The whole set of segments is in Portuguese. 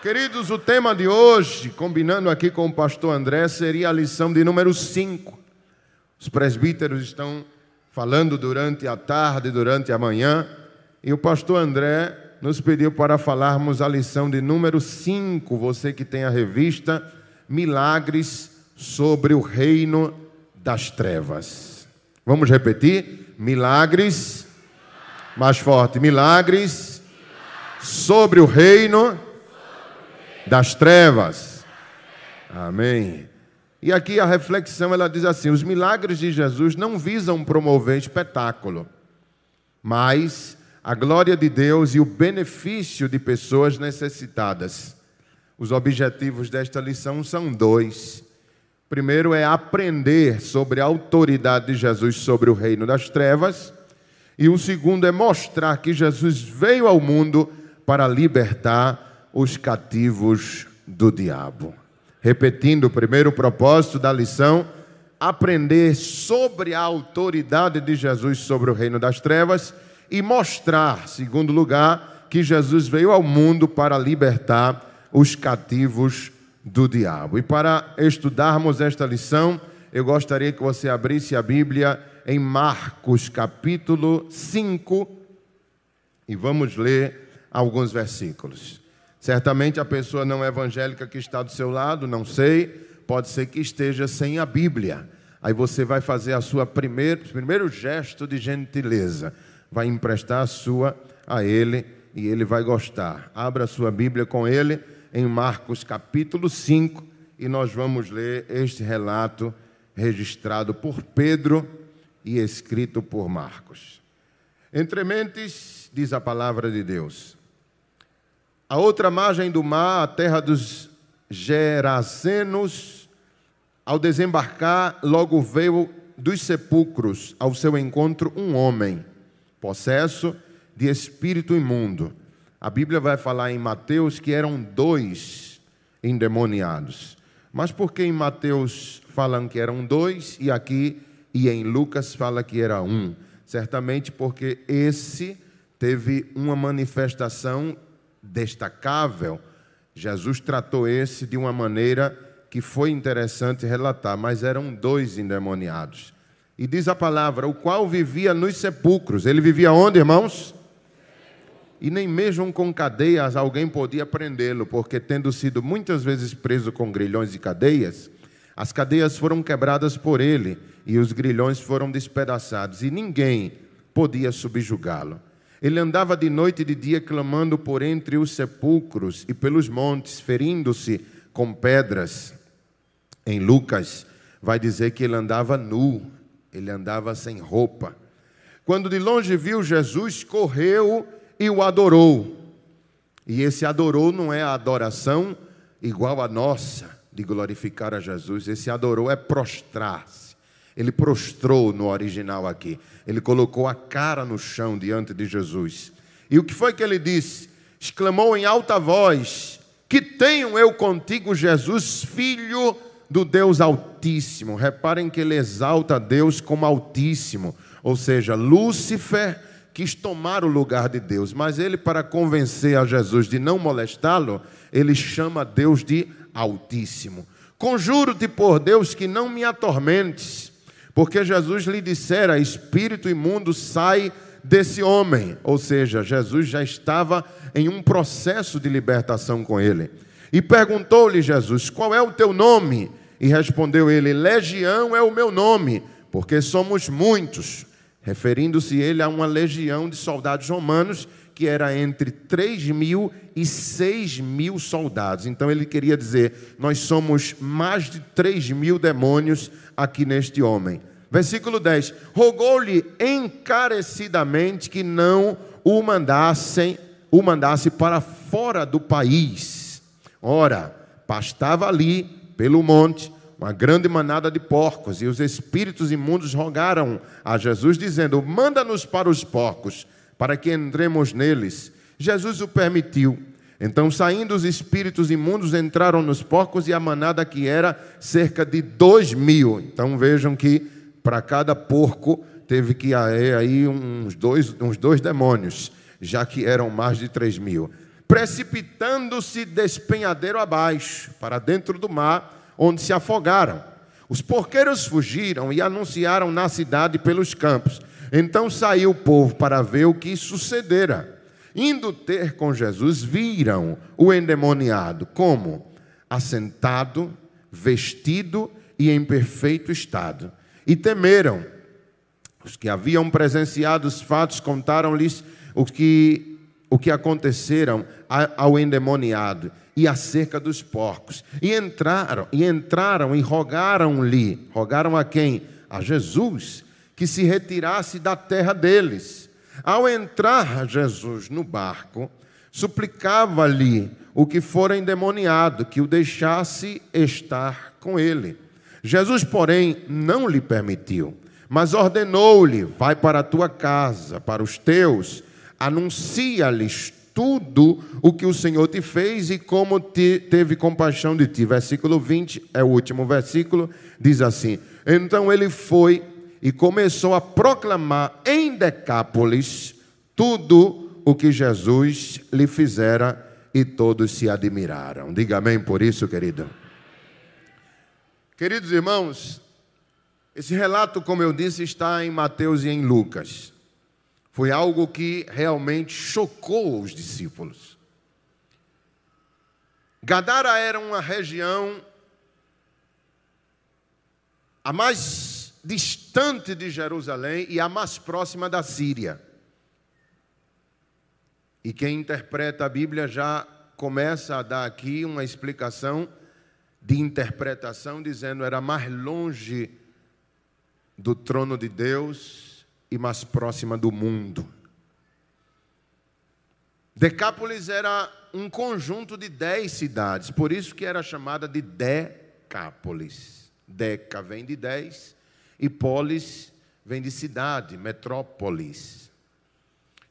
Queridos, o tema de hoje, combinando aqui com o pastor André, seria a lição de número 5. Os presbíteros estão falando durante a tarde, durante a manhã, e o pastor André nos pediu para falarmos a lição de número 5. Você que tem a revista Milagres sobre o Reino das Trevas. Vamos repetir? Milagres, mais forte, milagres sobre o reino das trevas. Amém. E aqui a reflexão ela diz assim: os milagres de Jesus não visam promover espetáculo, mas a glória de Deus e o benefício de pessoas necessitadas. Os objetivos desta lição são dois. Primeiro é aprender sobre a autoridade de Jesus sobre o reino das trevas, e o segundo é mostrar que Jesus veio ao mundo para libertar os cativos do diabo. Repetindo o primeiro propósito da lição, aprender sobre a autoridade de Jesus sobre o reino das trevas e mostrar, segundo lugar, que Jesus veio ao mundo para libertar os cativos do diabo. E para estudarmos esta lição, eu gostaria que você abrisse a Bíblia em Marcos capítulo 5 e vamos ler alguns versículos. Certamente a pessoa não evangélica que está do seu lado, não sei, pode ser que esteja sem a Bíblia. Aí você vai fazer a sua primeiro, primeiro gesto de gentileza, vai emprestar a sua a ele e ele vai gostar. Abra a sua Bíblia com ele em Marcos capítulo 5 e nós vamos ler este relato registrado por Pedro e escrito por Marcos. Entre mentes, diz a palavra de Deus. A outra margem do mar, a terra dos Gerazenos, ao desembarcar, logo veio dos sepulcros ao seu encontro um homem, possesso de espírito imundo. A Bíblia vai falar em Mateus que eram dois endemoniados. Mas por que em Mateus falam que eram dois e aqui e em Lucas fala que era um? Certamente porque esse teve uma manifestação destacável, Jesus tratou esse de uma maneira que foi interessante relatar, mas eram dois endemoniados. E diz a palavra, o qual vivia nos sepulcros. Ele vivia onde, irmãos? E nem mesmo com cadeias alguém podia prendê-lo, porque tendo sido muitas vezes preso com grilhões e cadeias, as cadeias foram quebradas por ele e os grilhões foram despedaçados, e ninguém podia subjugá-lo. Ele andava de noite e de dia clamando por entre os sepulcros e pelos montes, ferindo-se com pedras. Em Lucas, vai dizer que ele andava nu, ele andava sem roupa. Quando de longe viu Jesus, correu e o adorou. E esse adorou não é a adoração igual a nossa, de glorificar a Jesus. Esse adorou é prostrar-se ele prostrou no original aqui. Ele colocou a cara no chão diante de Jesus. E o que foi que ele disse? Exclamou em alta voz: Que tenho eu contigo, Jesus, filho do Deus Altíssimo. Reparem que ele exalta Deus como Altíssimo, ou seja, Lúcifer quis tomar o lugar de Deus, mas ele, para convencer a Jesus de não molestá-lo, ele chama Deus de Altíssimo. Conjuro-te por Deus que não me atormentes. Porque Jesus lhe dissera: espírito imundo sai desse homem. Ou seja, Jesus já estava em um processo de libertação com ele. E perguntou-lhe Jesus: Qual é o teu nome? E respondeu ele: Legião é o meu nome, porque somos muitos. Referindo-se ele a uma legião de soldados romanos que era entre 3 mil e 6 mil soldados. Então ele queria dizer: nós somos mais de 3 mil demônios aqui neste homem. Versículo 10: Rogou-lhe encarecidamente que não o mandassem, o mandasse para fora do país. Ora, pastava ali pelo monte uma grande manada de porcos, e os espíritos imundos rogaram a Jesus, dizendo: Manda-nos para os porcos para que entremos neles. Jesus o permitiu. Então, saindo os espíritos imundos, entraram nos porcos e a manada que era cerca de dois mil. Então, vejam que para cada porco teve que haver aí uns dois, uns dois demônios, já que eram mais de três mil. precipitando-se despenhadeiro abaixo, para dentro do mar, onde se afogaram. Os porqueiros fugiram e anunciaram na cidade pelos campos. Então saiu o povo para ver o que sucedera. Indo ter com Jesus, viram o endemoniado como assentado, vestido e em perfeito estado. E temeram. Os que haviam presenciado os fatos contaram-lhes o que, o que aconteceram ao endemoniado e acerca dos porcos. E entraram, e entraram e rogaram-lhe, rogaram a quem? A Jesus, que se retirasse da terra deles. Ao entrar Jesus no barco, suplicava-lhe o que fora endemoniado, que o deixasse estar com ele. Jesus, porém, não lhe permitiu, mas ordenou-lhe: Vai para a tua casa, para os teus, anuncia-lhes tudo o que o Senhor te fez e como te, teve compaixão de ti. Versículo 20 é o último versículo, diz assim: Então ele foi e começou a proclamar em Decápolis tudo o que Jesus lhe fizera e todos se admiraram. Diga amém por isso, querido. Queridos irmãos, esse relato, como eu disse, está em Mateus e em Lucas. Foi algo que realmente chocou os discípulos. Gadara era uma região a mais distante de Jerusalém e a mais próxima da Síria. E quem interpreta a Bíblia já começa a dar aqui uma explicação de interpretação, dizendo era mais longe do trono de Deus e mais próxima do mundo. Decápolis era um conjunto de dez cidades, por isso que era chamada de Decápolis. Deca vem de dez e polis vem de cidade, metrópolis.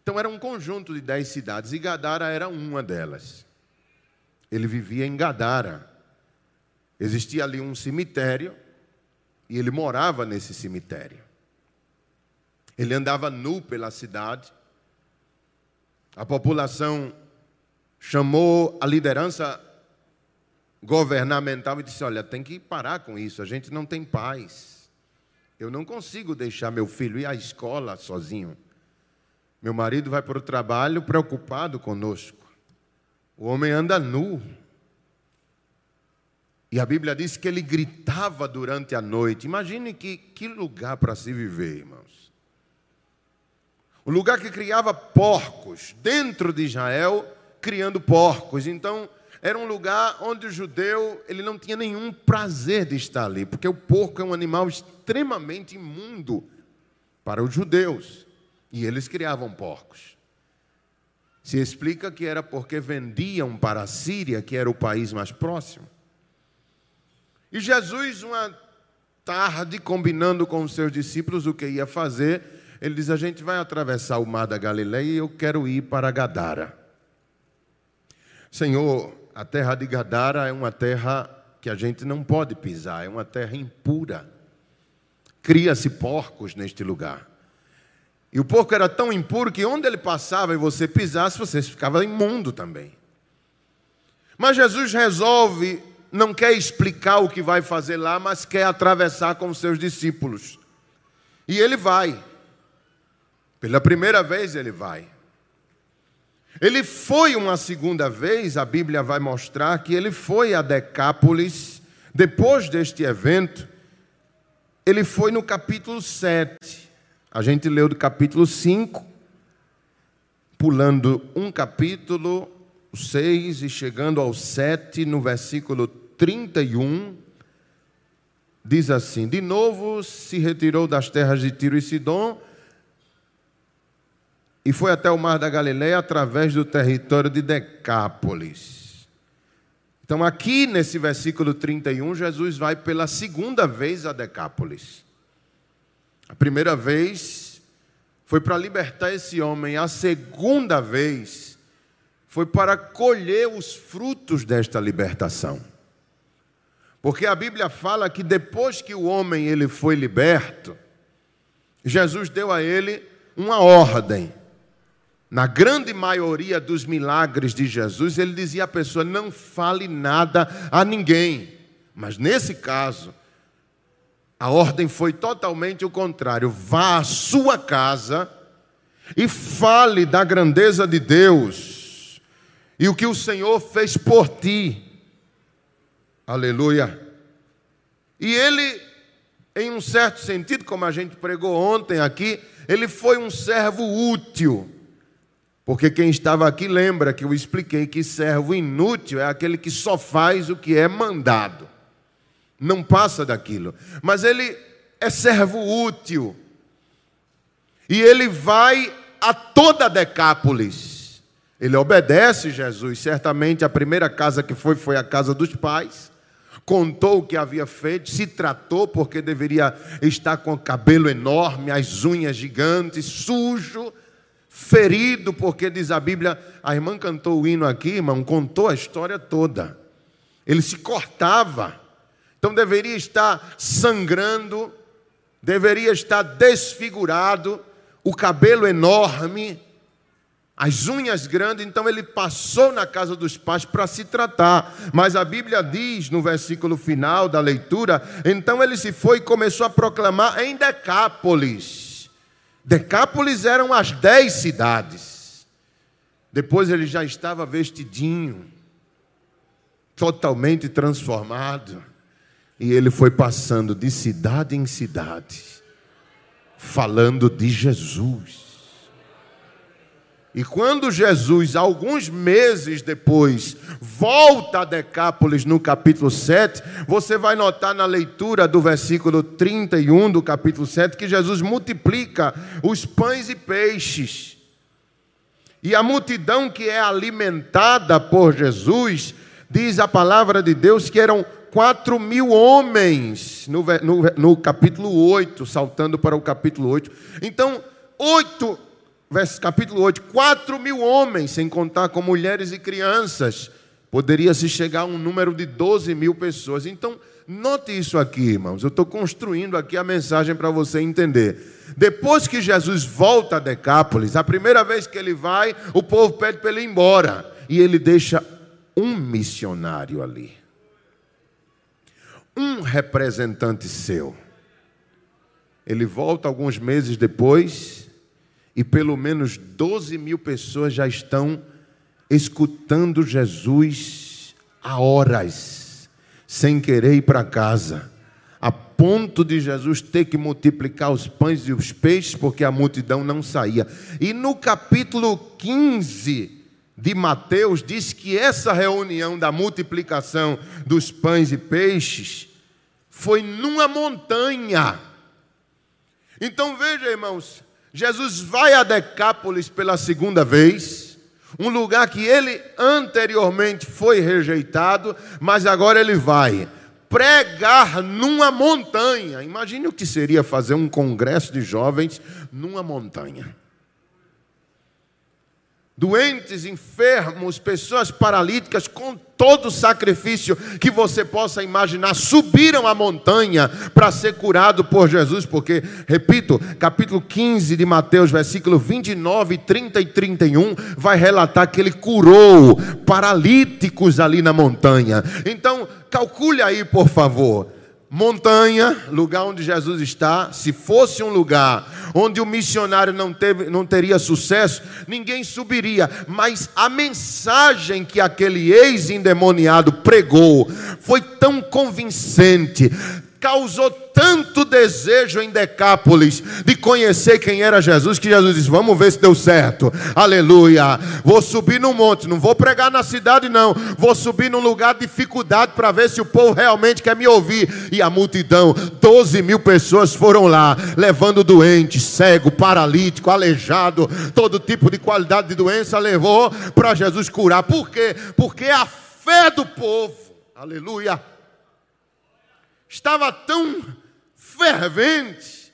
Então era um conjunto de dez cidades e Gadara era uma delas. Ele vivia em Gadara. Existia ali um cemitério e ele morava nesse cemitério. Ele andava nu pela cidade. A população chamou a liderança governamental e disse: Olha, tem que parar com isso, a gente não tem paz. Eu não consigo deixar meu filho ir à escola sozinho. Meu marido vai para o trabalho preocupado conosco. O homem anda nu. E a Bíblia diz que ele gritava durante a noite. Imagine que, que lugar para se viver, irmãos. O lugar que criava porcos, dentro de Israel, criando porcos. Então, era um lugar onde o judeu ele não tinha nenhum prazer de estar ali, porque o porco é um animal extremamente imundo para os judeus, e eles criavam porcos. Se explica que era porque vendiam para a Síria, que era o país mais próximo. E Jesus, uma tarde, combinando com os seus discípulos o que ia fazer, ele diz: A gente vai atravessar o mar da Galileia e eu quero ir para Gadara. Senhor, a terra de Gadara é uma terra que a gente não pode pisar, é uma terra impura. Cria-se porcos neste lugar. E o porco era tão impuro que onde ele passava e você pisasse, você ficava imundo também. Mas Jesus resolve, não quer explicar o que vai fazer lá, mas quer atravessar com os seus discípulos. E ele vai. Pela primeira vez ele vai. Ele foi uma segunda vez, a Bíblia vai mostrar que ele foi a Decápolis, depois deste evento, ele foi no capítulo 7. A gente leu do capítulo 5, pulando um capítulo, 6 e chegando ao 7, no versículo 31, diz assim: De novo se retirou das terras de Tiro e Sidom e foi até o mar da Galileia através do território de Decápolis. Então, aqui nesse versículo 31, Jesus vai pela segunda vez a Decápolis. A primeira vez foi para libertar esse homem, a segunda vez foi para colher os frutos desta libertação. Porque a Bíblia fala que depois que o homem ele foi liberto, Jesus deu a ele uma ordem na grande maioria dos milagres de Jesus, ele dizia à pessoa: não fale nada a ninguém. Mas nesse caso, a ordem foi totalmente o contrário: vá à sua casa e fale da grandeza de Deus e o que o Senhor fez por ti. Aleluia. E ele, em um certo sentido, como a gente pregou ontem aqui, ele foi um servo útil. Porque quem estava aqui lembra que eu expliquei que servo inútil é aquele que só faz o que é mandado, não passa daquilo. Mas ele é servo útil. E ele vai a toda Decápolis. Ele obedece Jesus. Certamente a primeira casa que foi foi a casa dos pais. Contou o que havia feito, se tratou porque deveria estar com o cabelo enorme, as unhas gigantes, sujo ferido, porque diz a Bíblia, a irmã cantou o hino aqui, irmão, contou a história toda. Ele se cortava, então deveria estar sangrando, deveria estar desfigurado, o cabelo enorme, as unhas grandes, então ele passou na casa dos pais para se tratar. Mas a Bíblia diz no versículo final da leitura: então ele se foi e começou a proclamar em Decápolis Decápolis eram as dez cidades. Depois ele já estava vestidinho, totalmente transformado. E ele foi passando de cidade em cidade, falando de Jesus. E quando Jesus, alguns meses depois, volta a Decápolis no capítulo 7, você vai notar na leitura do versículo 31 do capítulo 7 que Jesus multiplica os pães e peixes. E a multidão que é alimentada por Jesus, diz a palavra de Deus que eram quatro mil homens, no, no, no capítulo 8, saltando para o capítulo 8. Então, oito capítulo 8, 4 mil homens, sem contar com mulheres e crianças. Poderia se chegar a um número de 12 mil pessoas. Então, note isso aqui, irmãos. Eu estou construindo aqui a mensagem para você entender. Depois que Jesus volta a Decápolis, a primeira vez que ele vai, o povo pede para ele ir embora. E ele deixa um missionário ali. Um representante seu. Ele volta alguns meses depois e pelo menos 12 mil pessoas já estão escutando Jesus há horas, sem querer ir para casa, a ponto de Jesus ter que multiplicar os pães e os peixes, porque a multidão não saía. E no capítulo 15 de Mateus, diz que essa reunião da multiplicação dos pães e peixes foi numa montanha. Então veja, irmãos, Jesus vai a Decápolis pela segunda vez, um lugar que ele anteriormente foi rejeitado, mas agora ele vai pregar numa montanha. Imagine o que seria fazer um congresso de jovens numa montanha doentes, enfermos, pessoas paralíticas, com todo sacrifício que você possa imaginar, subiram a montanha para ser curado por Jesus, porque, repito, capítulo 15 de Mateus, versículo 29, 30 e 31, vai relatar que ele curou paralíticos ali na montanha. Então, calcule aí, por favor montanha, lugar onde Jesus está, se fosse um lugar onde o missionário não, teve, não teria sucesso, ninguém subiria. Mas a mensagem que aquele ex-endemoniado pregou foi tão convincente, causou tanto desejo em Decápolis de conhecer quem era Jesus, que Jesus disse: Vamos ver se deu certo. Aleluia. Vou subir no monte, não vou pregar na cidade, não. Vou subir num lugar de dificuldade para ver se o povo realmente quer me ouvir. E a multidão, 12 mil pessoas foram lá, levando doente, cego, paralítico, aleijado, todo tipo de qualidade de doença, levou para Jesus curar. Por quê? Porque a fé do povo, aleluia estava tão fervente,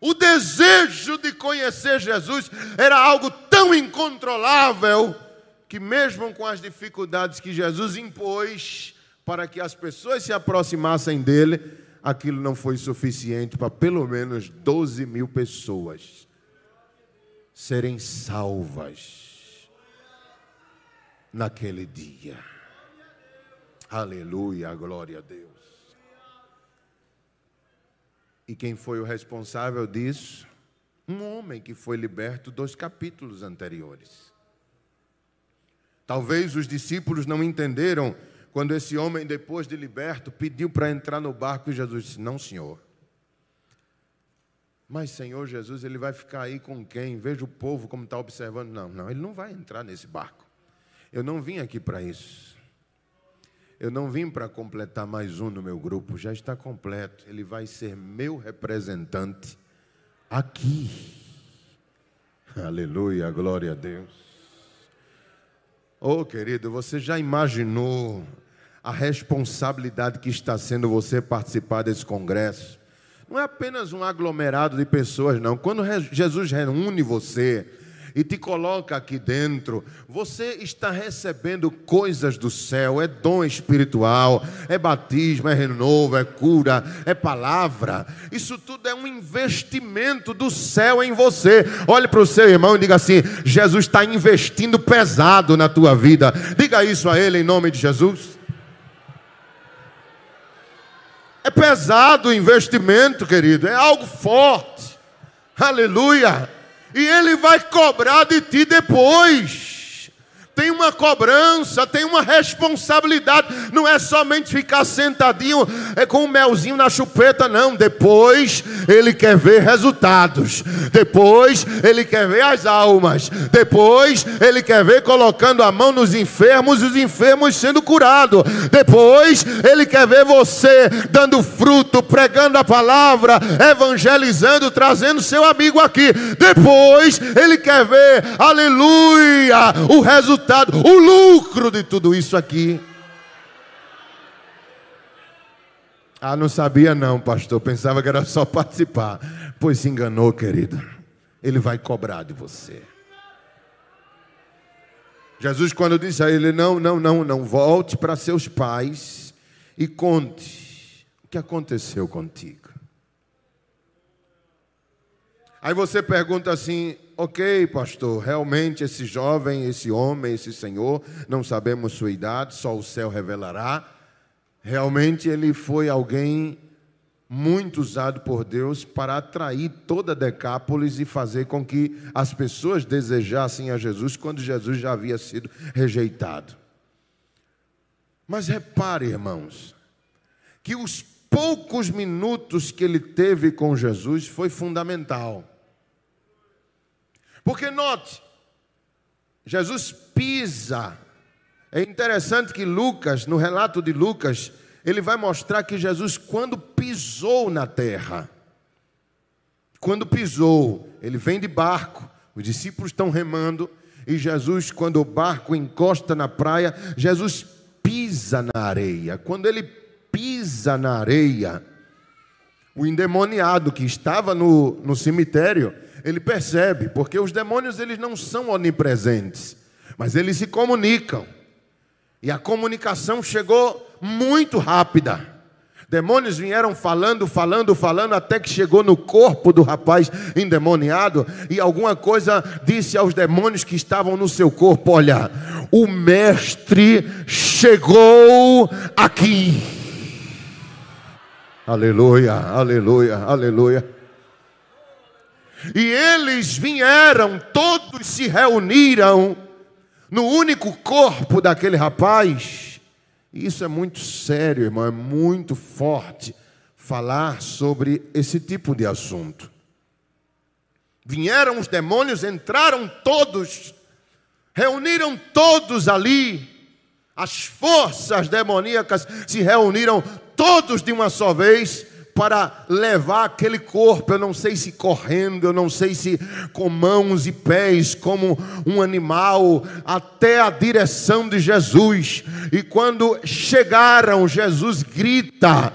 o desejo de conhecer Jesus era algo tão incontrolável, que mesmo com as dificuldades que Jesus impôs para que as pessoas se aproximassem dele, aquilo não foi suficiente para pelo menos 12 mil pessoas serem salvas naquele dia. Aleluia, glória a Deus. E quem foi o responsável disso? Um homem que foi liberto dos capítulos anteriores. Talvez os discípulos não entenderam quando esse homem, depois de liberto, pediu para entrar no barco e Jesus disse: Não, senhor. Mas, Senhor Jesus, ele vai ficar aí com quem? Veja o povo como está observando. Não, não, ele não vai entrar nesse barco. Eu não vim aqui para isso. Eu não vim para completar mais um no meu grupo, já está completo. Ele vai ser meu representante aqui. Aleluia, glória a Deus. Oh, querido, você já imaginou a responsabilidade que está sendo você participar desse congresso? Não é apenas um aglomerado de pessoas, não. Quando Jesus reúne você, e te coloca aqui dentro, você está recebendo coisas do céu, é dom espiritual, é batismo, é renovo, é cura, é palavra. Isso tudo é um investimento do céu em você. Olhe para o seu irmão e diga assim: Jesus está investindo pesado na tua vida. Diga isso a ele em nome de Jesus. É pesado o investimento, querido, é algo forte. Aleluia e Ele vai cobrar de ti depois tem uma cobrança, tem uma responsabilidade. Não é somente ficar sentadinho é com um melzinho na chupeta, não. Depois ele quer ver resultados. Depois ele quer ver as almas. Depois ele quer ver colocando a mão nos enfermos e os enfermos sendo curados. Depois ele quer ver você dando fruto, pregando a palavra, evangelizando, trazendo seu amigo aqui. Depois ele quer ver, aleluia, o resultado o lucro de tudo isso aqui. Ah, não sabia não, pastor. Pensava que era só participar. Pois se enganou, querido. Ele vai cobrar de você. Jesus, quando disse a ele: Não, não, não, não, volte para seus pais e conte o que aconteceu contigo. Aí você pergunta assim: ok, pastor, realmente esse jovem, esse homem, esse senhor, não sabemos sua idade, só o céu revelará. Realmente ele foi alguém muito usado por Deus para atrair toda Decápolis e fazer com que as pessoas desejassem a Jesus quando Jesus já havia sido rejeitado. Mas repare, irmãos, que os poucos minutos que ele teve com Jesus foi fundamental. Porque note, Jesus pisa. É interessante que Lucas, no relato de Lucas, ele vai mostrar que Jesus, quando pisou na terra, quando pisou, ele vem de barco, os discípulos estão remando, e Jesus, quando o barco encosta na praia, Jesus pisa na areia. Quando ele pisa na areia, o endemoniado que estava no, no cemitério, ele percebe, porque os demônios eles não são onipresentes, mas eles se comunicam. E a comunicação chegou muito rápida. Demônios vieram falando, falando, falando, até que chegou no corpo do rapaz endemoniado, e alguma coisa disse aos demônios que estavam no seu corpo: Olha, o mestre chegou aqui. Aleluia, aleluia, aleluia. E eles vieram, todos se reuniram no único corpo daquele rapaz. Isso é muito sério, irmão, é muito forte falar sobre esse tipo de assunto. Vieram os demônios, entraram todos, reuniram todos ali. As forças demoníacas se reuniram todos de uma só vez para levar aquele corpo, eu não sei se correndo, eu não sei se com mãos e pés, como um animal, até a direção de Jesus. E quando chegaram, Jesus grita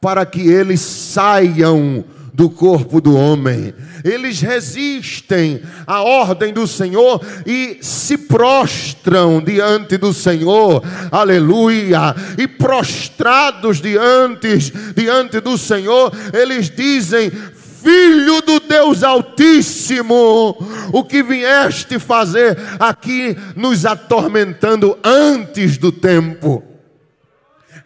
para que eles saiam do corpo do homem. Eles resistem à ordem do Senhor e se prostram diante do Senhor. Aleluia! E prostrados diante diante do Senhor, eles dizem: Filho do Deus Altíssimo, o que vieste fazer aqui nos atormentando antes do tempo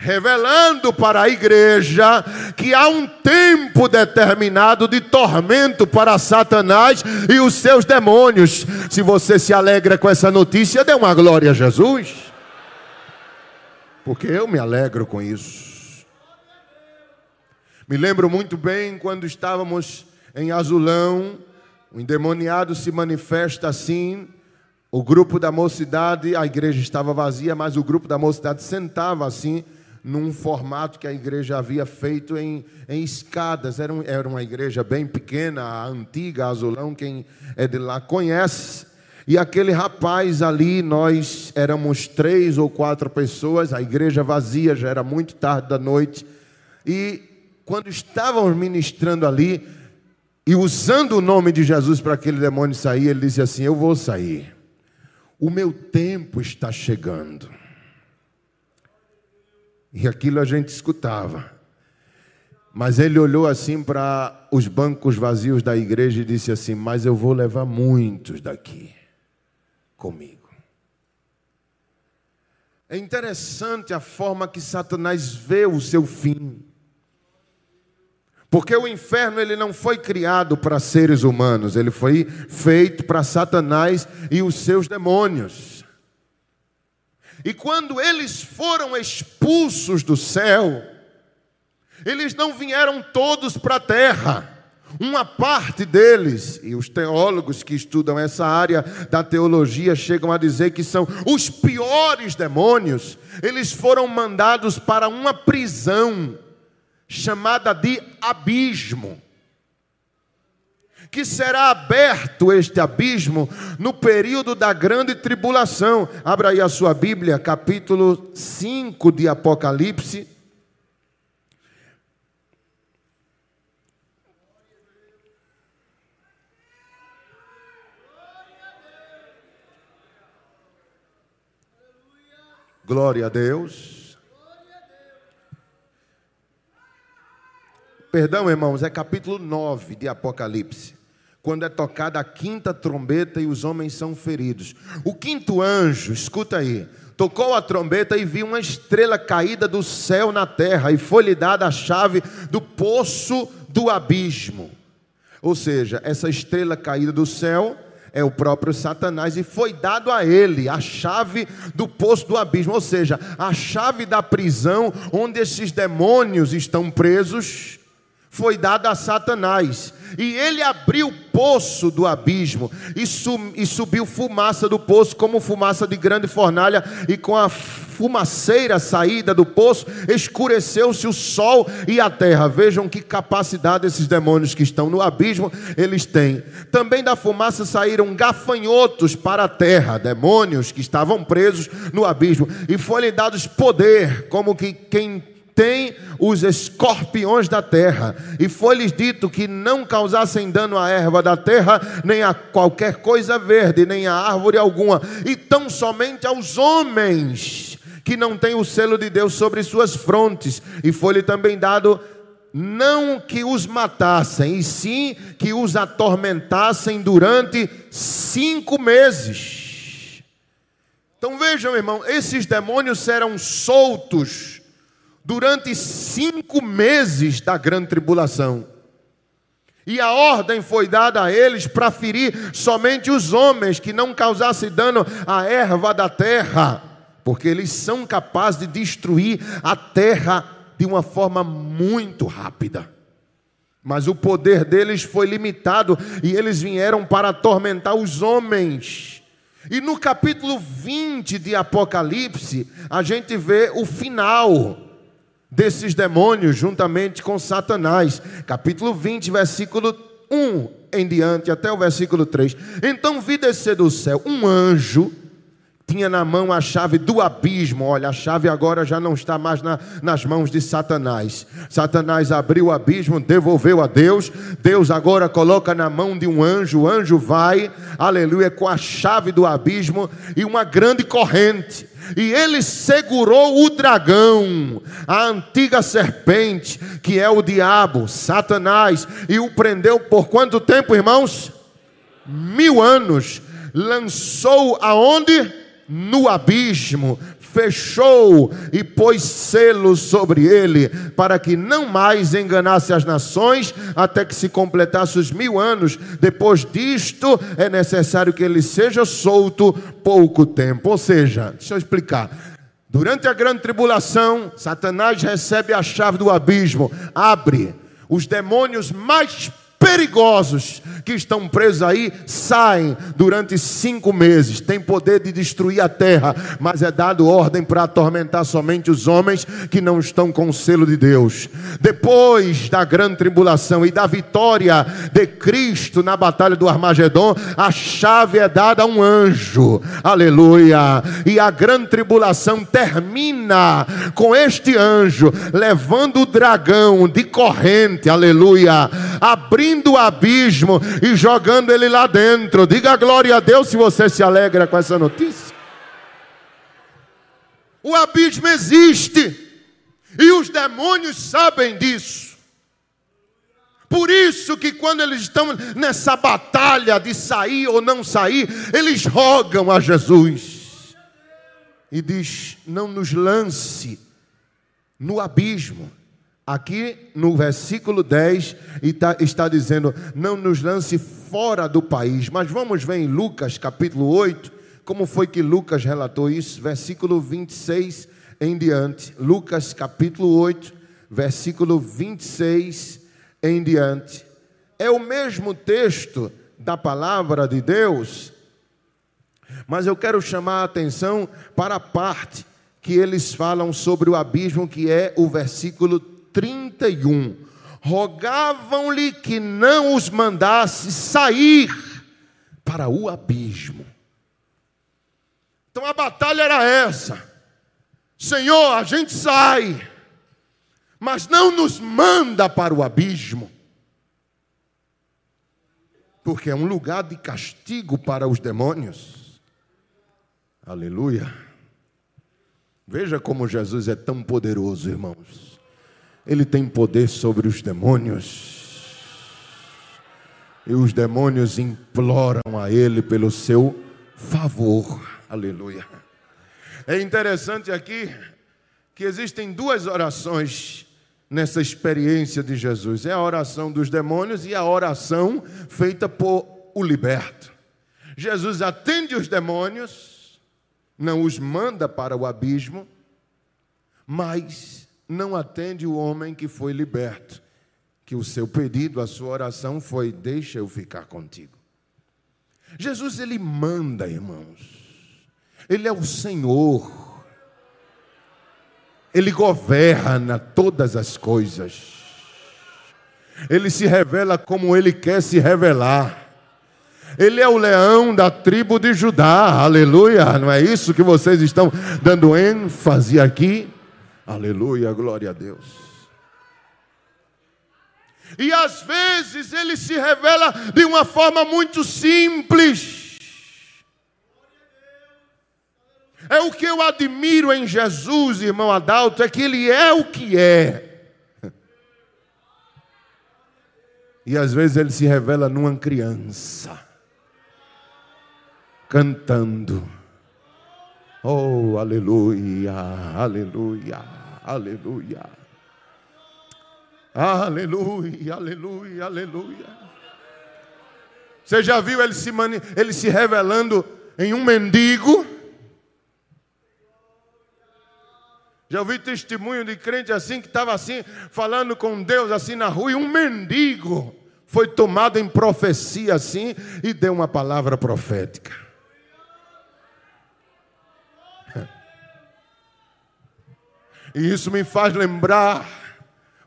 revelando para a igreja que há um tempo determinado de tormento para Satanás e os seus demônios. Se você se alegra com essa notícia, dê uma glória a Jesus. Porque eu me alegro com isso. Me lembro muito bem quando estávamos em Azulão, o endemoniado se manifesta assim. O grupo da mocidade, a igreja estava vazia, mas o grupo da mocidade sentava assim num formato que a igreja havia feito em, em escadas. Era, um, era uma igreja bem pequena, a antiga Azulão, quem é de lá conhece. E aquele rapaz ali, nós éramos três ou quatro pessoas, a igreja vazia, já era muito tarde da noite. E quando estávamos ministrando ali, e usando o nome de Jesus para aquele demônio sair, ele disse assim: Eu vou sair, o meu tempo está chegando. E aquilo a gente escutava. Mas ele olhou assim para os bancos vazios da igreja e disse assim: Mas eu vou levar muitos daqui comigo. É interessante a forma que Satanás vê o seu fim. Porque o inferno ele não foi criado para seres humanos, ele foi feito para Satanás e os seus demônios. E quando eles foram expulsos do céu, eles não vieram todos para a terra. Uma parte deles, e os teólogos que estudam essa área da teologia chegam a dizer que são os piores demônios, eles foram mandados para uma prisão chamada de abismo que será aberto este abismo no período da grande tribulação. Abra aí a sua Bíblia, capítulo 5 de Apocalipse. Glória a Deus. Perdão, irmãos, é capítulo 9 de Apocalipse quando é tocada a quinta trombeta e os homens são feridos. O quinto anjo, escuta aí, tocou a trombeta e viu uma estrela caída do céu na terra, e foi-lhe dada a chave do poço do abismo. Ou seja, essa estrela caída do céu é o próprio Satanás, e foi dado a ele a chave do poço do abismo, ou seja, a chave da prisão onde esses demônios estão presos, foi dada a Satanás e ele abriu o poço do abismo, e, e subiu fumaça do poço, como fumaça de grande fornalha, e com a fumaceira saída do poço, escureceu-se o sol e a terra. Vejam que capacidade esses demônios que estão no abismo eles têm. Também da fumaça saíram gafanhotos para a terra, demônios que estavam presos no abismo, e foi-lhe dados poder, como que quem tem os escorpiões da terra, e foi-lhes dito que não causassem dano à erva da terra, nem a qualquer coisa verde, nem a árvore alguma, e tão somente aos homens que não têm o selo de Deus sobre suas frontes, e foi-lhe também dado não que os matassem, e sim que os atormentassem durante cinco meses. Então vejam, irmão, esses demônios serão soltos durante cinco meses da grande tribulação. E a ordem foi dada a eles para ferir somente os homens que não causassem dano à erva da terra, porque eles são capazes de destruir a terra de uma forma muito rápida. Mas o poder deles foi limitado e eles vieram para atormentar os homens. E no capítulo 20 de Apocalipse, a gente vê o final desses demônios juntamente com Satanás. Capítulo 20, versículo 1 em diante, até o versículo 3. Então vi descer do céu um anjo, tinha na mão a chave do abismo. Olha, a chave agora já não está mais na, nas mãos de Satanás. Satanás abriu o abismo, devolveu a Deus. Deus agora coloca na mão de um anjo. O anjo vai, aleluia, com a chave do abismo e uma grande corrente E ele segurou o dragão, a antiga serpente, que é o diabo, Satanás, e o prendeu por quanto tempo, irmãos? Mil anos. Lançou aonde? No abismo fechou e pôs selo sobre ele, para que não mais enganasse as nações, até que se completasse os mil anos. Depois disto, é necessário que ele seja solto pouco tempo. Ou seja, deixa eu explicar. Durante a grande tribulação, Satanás recebe a chave do abismo, abre. Os demônios mais perigosos que estão presos aí saem durante cinco meses. Tem poder de destruir a terra, mas é dado ordem para atormentar somente os homens que não estão com o selo de Deus. Depois da grande tribulação e da vitória de Cristo na batalha do Armagedon, a chave é dada a um anjo. Aleluia! E a grande tribulação termina com este anjo levando o dragão de corrente, aleluia, abrindo o abismo e jogando ele lá dentro. Diga glória a Deus se você se alegra com essa notícia. O abismo existe e os demônios sabem disso. Por isso que quando eles estão nessa batalha de sair ou não sair, eles rogam a Jesus. E diz: "Não nos lance no abismo". Aqui no versículo 10 está, está dizendo: Não nos lance fora do país. Mas vamos ver em Lucas capítulo 8, como foi que Lucas relatou isso, versículo 26 em diante. Lucas capítulo 8, versículo 26 em diante. É o mesmo texto da palavra de Deus, mas eu quero chamar a atenção para a parte que eles falam sobre o abismo, que é o versículo 31. Rogavam-lhe que não os mandasse sair para o abismo. Então a batalha era essa: Senhor, a gente sai, mas não nos manda para o abismo, porque é um lugar de castigo para os demônios. Aleluia. Veja como Jesus é tão poderoso, irmãos. Ele tem poder sobre os demônios. E os demônios imploram a Ele pelo seu favor. Aleluia. É interessante aqui que existem duas orações nessa experiência de Jesus: é a oração dos demônios e a oração feita por o liberto. Jesus atende os demônios, não os manda para o abismo, mas não atende o homem que foi liberto, que o seu pedido, a sua oração foi: deixa eu ficar contigo. Jesus, ele manda, irmãos, ele é o Senhor, ele governa todas as coisas, ele se revela como ele quer se revelar. Ele é o leão da tribo de Judá, aleluia. Não é isso que vocês estão dando ênfase aqui? Aleluia, glória a Deus. E às vezes ele se revela de uma forma muito simples. É o que eu admiro em Jesus, irmão Adalto, é que ele é o que é. E às vezes ele se revela numa criança, cantando Oh, aleluia, aleluia, aleluia. Aleluia, aleluia, aleluia. Você já viu ele se, mani... ele se revelando em um mendigo? Já ouvi testemunho de crente assim, que estava assim, falando com Deus assim na rua, e um mendigo foi tomado em profecia assim e deu uma palavra profética. E isso me faz lembrar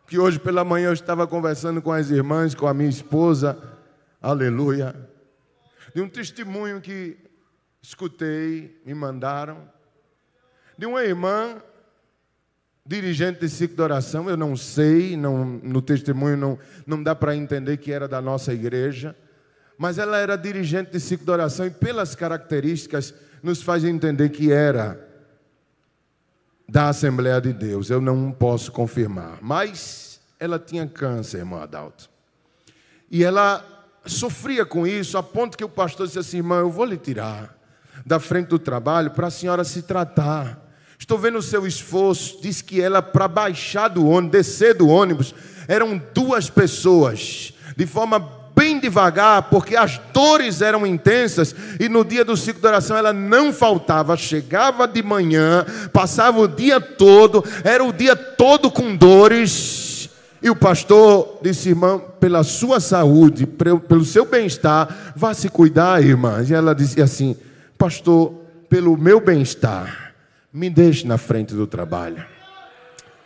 que hoje pela manhã eu estava conversando com as irmãs, com a minha esposa, aleluia, de um testemunho que escutei, me mandaram, de uma irmã, dirigente de ciclo de oração, eu não sei, não, no testemunho não, não dá para entender que era da nossa igreja, mas ela era dirigente de ciclo de oração e pelas características nos faz entender que era da Assembleia de Deus. Eu não posso confirmar. Mas ela tinha câncer, irmão Adalto. E ela sofria com isso, a ponto que o pastor disse assim: irmã, eu vou lhe tirar da frente do trabalho para a senhora se tratar. Estou vendo o seu esforço. Diz que ela, para baixar do ônibus, descer do ônibus, eram duas pessoas, de forma bem devagar, porque as dores eram intensas, e no dia do ciclo de oração ela não faltava, chegava de manhã, passava o dia todo, era o dia todo com dores, e o pastor disse, irmã, pela sua saúde, pelo seu bem-estar, vá se cuidar, irmã. E ela dizia assim, pastor, pelo meu bem-estar, me deixe na frente do trabalho.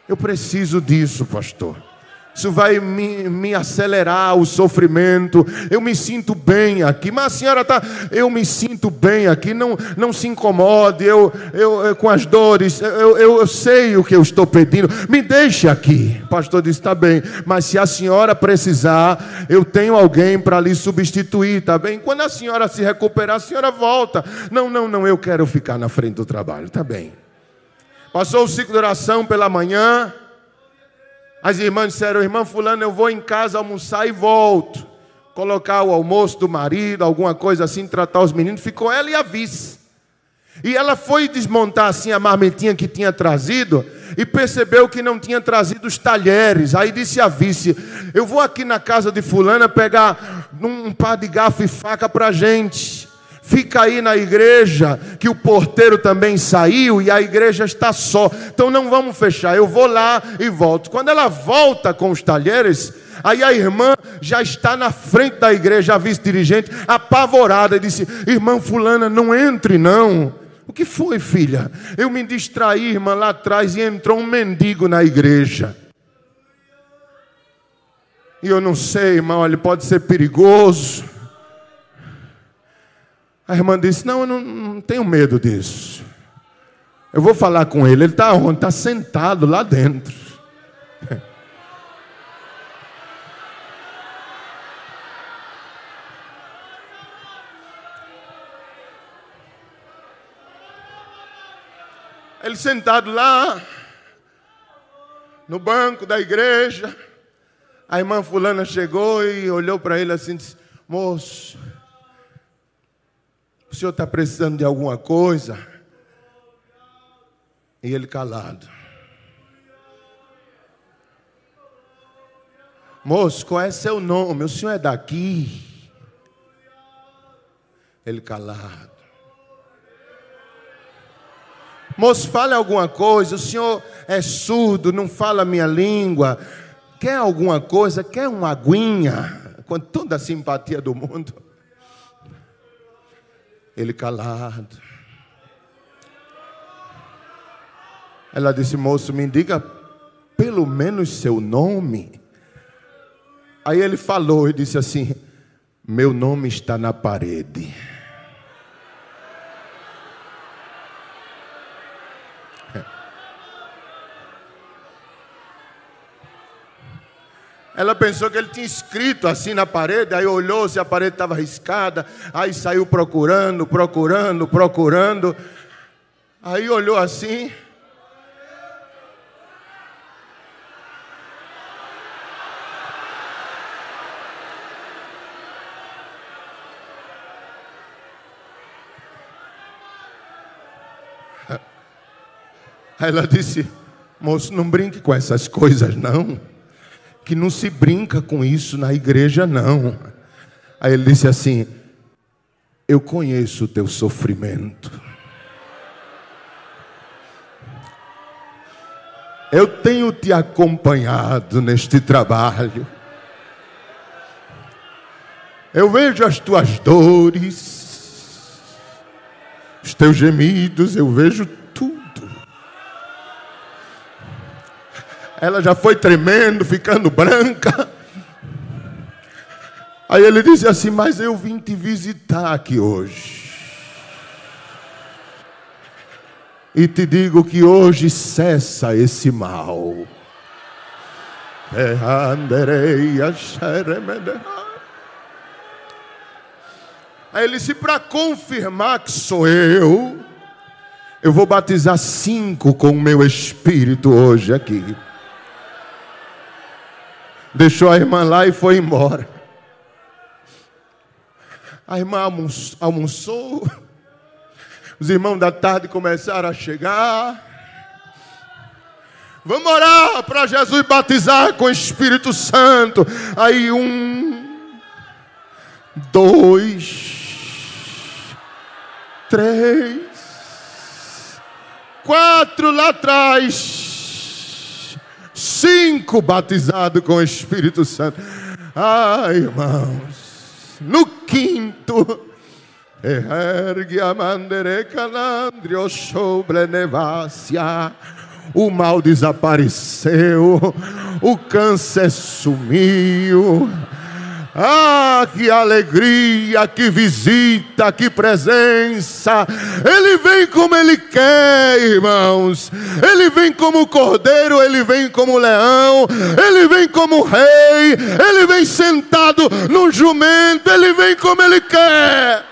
Eu preciso disso, pastor. Isso vai me, me, acelerar o sofrimento. Eu me sinto bem aqui. Mas a senhora está. Eu me sinto bem aqui. Não, não se incomode. Eu, eu, eu com as dores. Eu, eu, eu, sei o que eu estou pedindo. Me deixe aqui. O pastor disse: está bem. Mas se a senhora precisar, eu tenho alguém para lhe substituir. Está bem? Quando a senhora se recuperar, a senhora volta. Não, não, não. Eu quero ficar na frente do trabalho. Está bem. Passou o ciclo de oração pela manhã. As irmãs disseram: Irmã Fulano, eu vou em casa almoçar e volto. Colocar o almoço do marido, alguma coisa assim, tratar os meninos. Ficou ela e a vice. E ela foi desmontar assim a marmitinha que tinha trazido e percebeu que não tinha trazido os talheres. Aí disse a vice: Eu vou aqui na casa de Fulana pegar um par de garfo e faca para gente fica aí na igreja, que o porteiro também saiu e a igreja está só. Então não vamos fechar, eu vou lá e volto. Quando ela volta com os talheres, aí a irmã já está na frente da igreja, a vice-dirigente, apavorada, e disse: Irmã Fulana, não entre não. O que foi, filha? Eu me distraí, irmã, lá atrás e entrou um mendigo na igreja. E eu não sei, irmão, ele pode ser perigoso. A irmã disse: Não, eu não, não tenho medo disso. Eu vou falar com ele. Ele está onde? Está sentado lá dentro. Ele sentado lá, no banco da igreja. A irmã Fulana chegou e olhou para ele assim disse: Moço, o senhor está precisando de alguma coisa? E ele calado. Moço, qual é seu nome? O senhor é daqui? Ele calado. Moço, fale alguma coisa. O senhor é surdo, não fala minha língua. Quer alguma coisa? Quer uma aguinha? Com toda a simpatia do mundo. Ele calado. Ela disse: Moço, me diga pelo menos seu nome. Aí ele falou e disse assim: Meu nome está na parede. Ela pensou que ele tinha escrito assim na parede, aí olhou se a parede estava riscada, aí saiu procurando, procurando, procurando. Aí olhou assim. Aí ela disse: Moço, não brinque com essas coisas, não que não se brinca com isso na igreja, não. Aí ele disse assim: Eu conheço o teu sofrimento. Eu tenho te acompanhado neste trabalho. Eu vejo as tuas dores, os teus gemidos, eu vejo Ela já foi tremendo, ficando branca. Aí ele disse assim: Mas eu vim te visitar aqui hoje. E te digo que hoje cessa esse mal. Aí ele disse: Para confirmar que sou eu, Eu vou batizar cinco com o meu espírito hoje aqui. Deixou a irmã lá e foi embora. A irmã almoçou. Os irmãos da tarde começaram a chegar. Vamos orar para Jesus batizar com o Espírito Santo. Aí um, dois, três, quatro lá atrás, cinco batizados com o Espírito Santo. Ai, irmãos, no quinto, ergue a mandere calandrio sobre nevácia o mal desapareceu, o câncer sumiu. Ah, que alegria, que visita, que presença. Ele vem como ele quer, irmãos. Ele vem como cordeiro, ele vem como leão, ele vem como rei, ele vem sentado no jumento, ele vem como ele quer.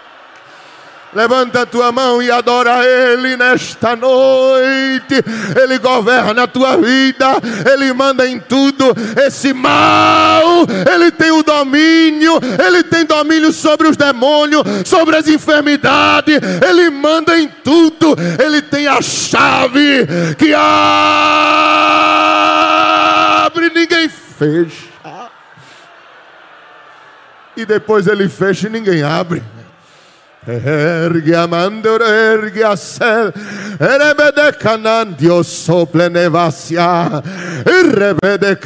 Levanta a tua mão e adora Ele nesta noite. Ele governa a tua vida, Ele manda em tudo. Esse mal, Ele tem o domínio, Ele tem domínio sobre os demônios, sobre as enfermidades, Ele manda em tudo. Ele tem a chave que abre, ninguém fecha. E depois Ele fecha e ninguém abre. Ergue amandor, ergue a erebede Deus sople nevacia, erebede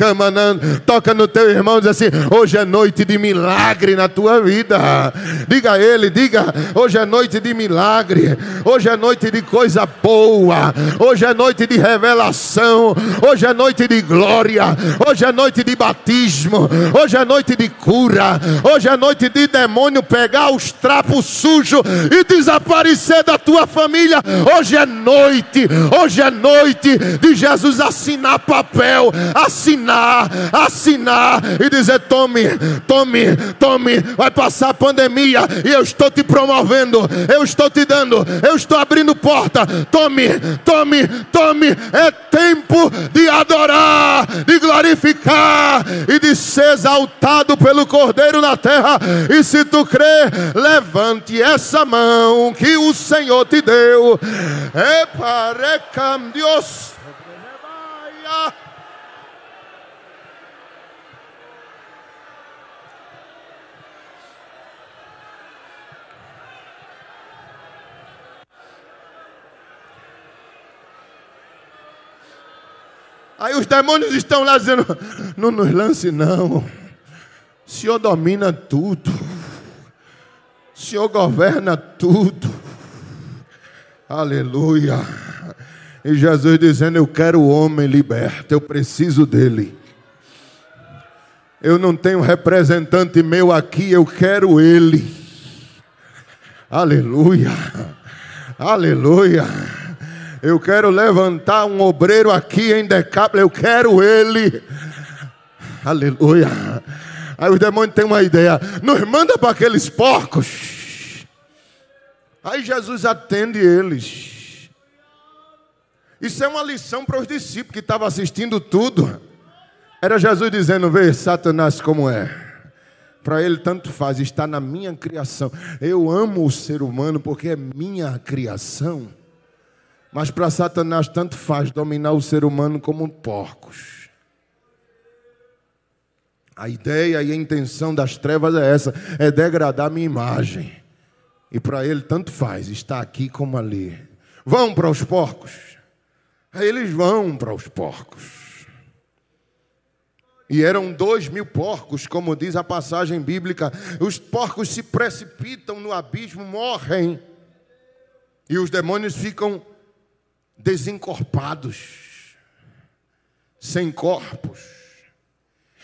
toca no teu irmão, diz assim, hoje é noite de milagre na tua vida, diga a ele, diga, hoje é noite de milagre, hoje é noite de coisa boa, hoje é noite de revelação, hoje é noite de glória, hoje é noite de batismo, hoje é noite de cura, hoje é noite de demônio pegar os trapos sujos e desaparecer da tua família. Hoje é noite, hoje é noite de Jesus assinar papel, assinar, assinar e dizer: tome, tome, tome. Vai passar a pandemia e eu estou te promovendo, eu estou te dando, eu estou abrindo porta. Tome, tome, tome. É tempo de adorar, de glorificar e de ser exaltado pelo Cordeiro na terra. E se tu crê, levante essa essa mão que o Senhor te deu. É para Deus. Aí os demônios estão lá dizendo: Não nos lance, não. O Senhor domina tudo. O Senhor governa tudo. Aleluia. E Jesus dizendo: Eu quero o homem liberto, eu preciso dele. Eu não tenho representante meu aqui, eu quero ele. Aleluia. Aleluia. Eu quero levantar um obreiro aqui em Decápolis, eu quero ele. Aleluia. Aí os demônios têm uma ideia: nos manda para aqueles porcos. Aí Jesus atende eles. Isso é uma lição para os discípulos que estavam assistindo tudo. Era Jesus dizendo: Vê, Satanás, como é. Para ele, tanto faz, está na minha criação. Eu amo o ser humano porque é minha criação. Mas para Satanás, tanto faz dominar o ser humano como porcos. A ideia e a intenção das trevas é essa: é degradar minha imagem. E para ele tanto faz, está aqui como ali. Vão para os porcos. Aí eles vão para os porcos. E eram dois mil porcos, como diz a passagem bíblica. Os porcos se precipitam no abismo, morrem. E os demônios ficam desencorpados, sem corpos.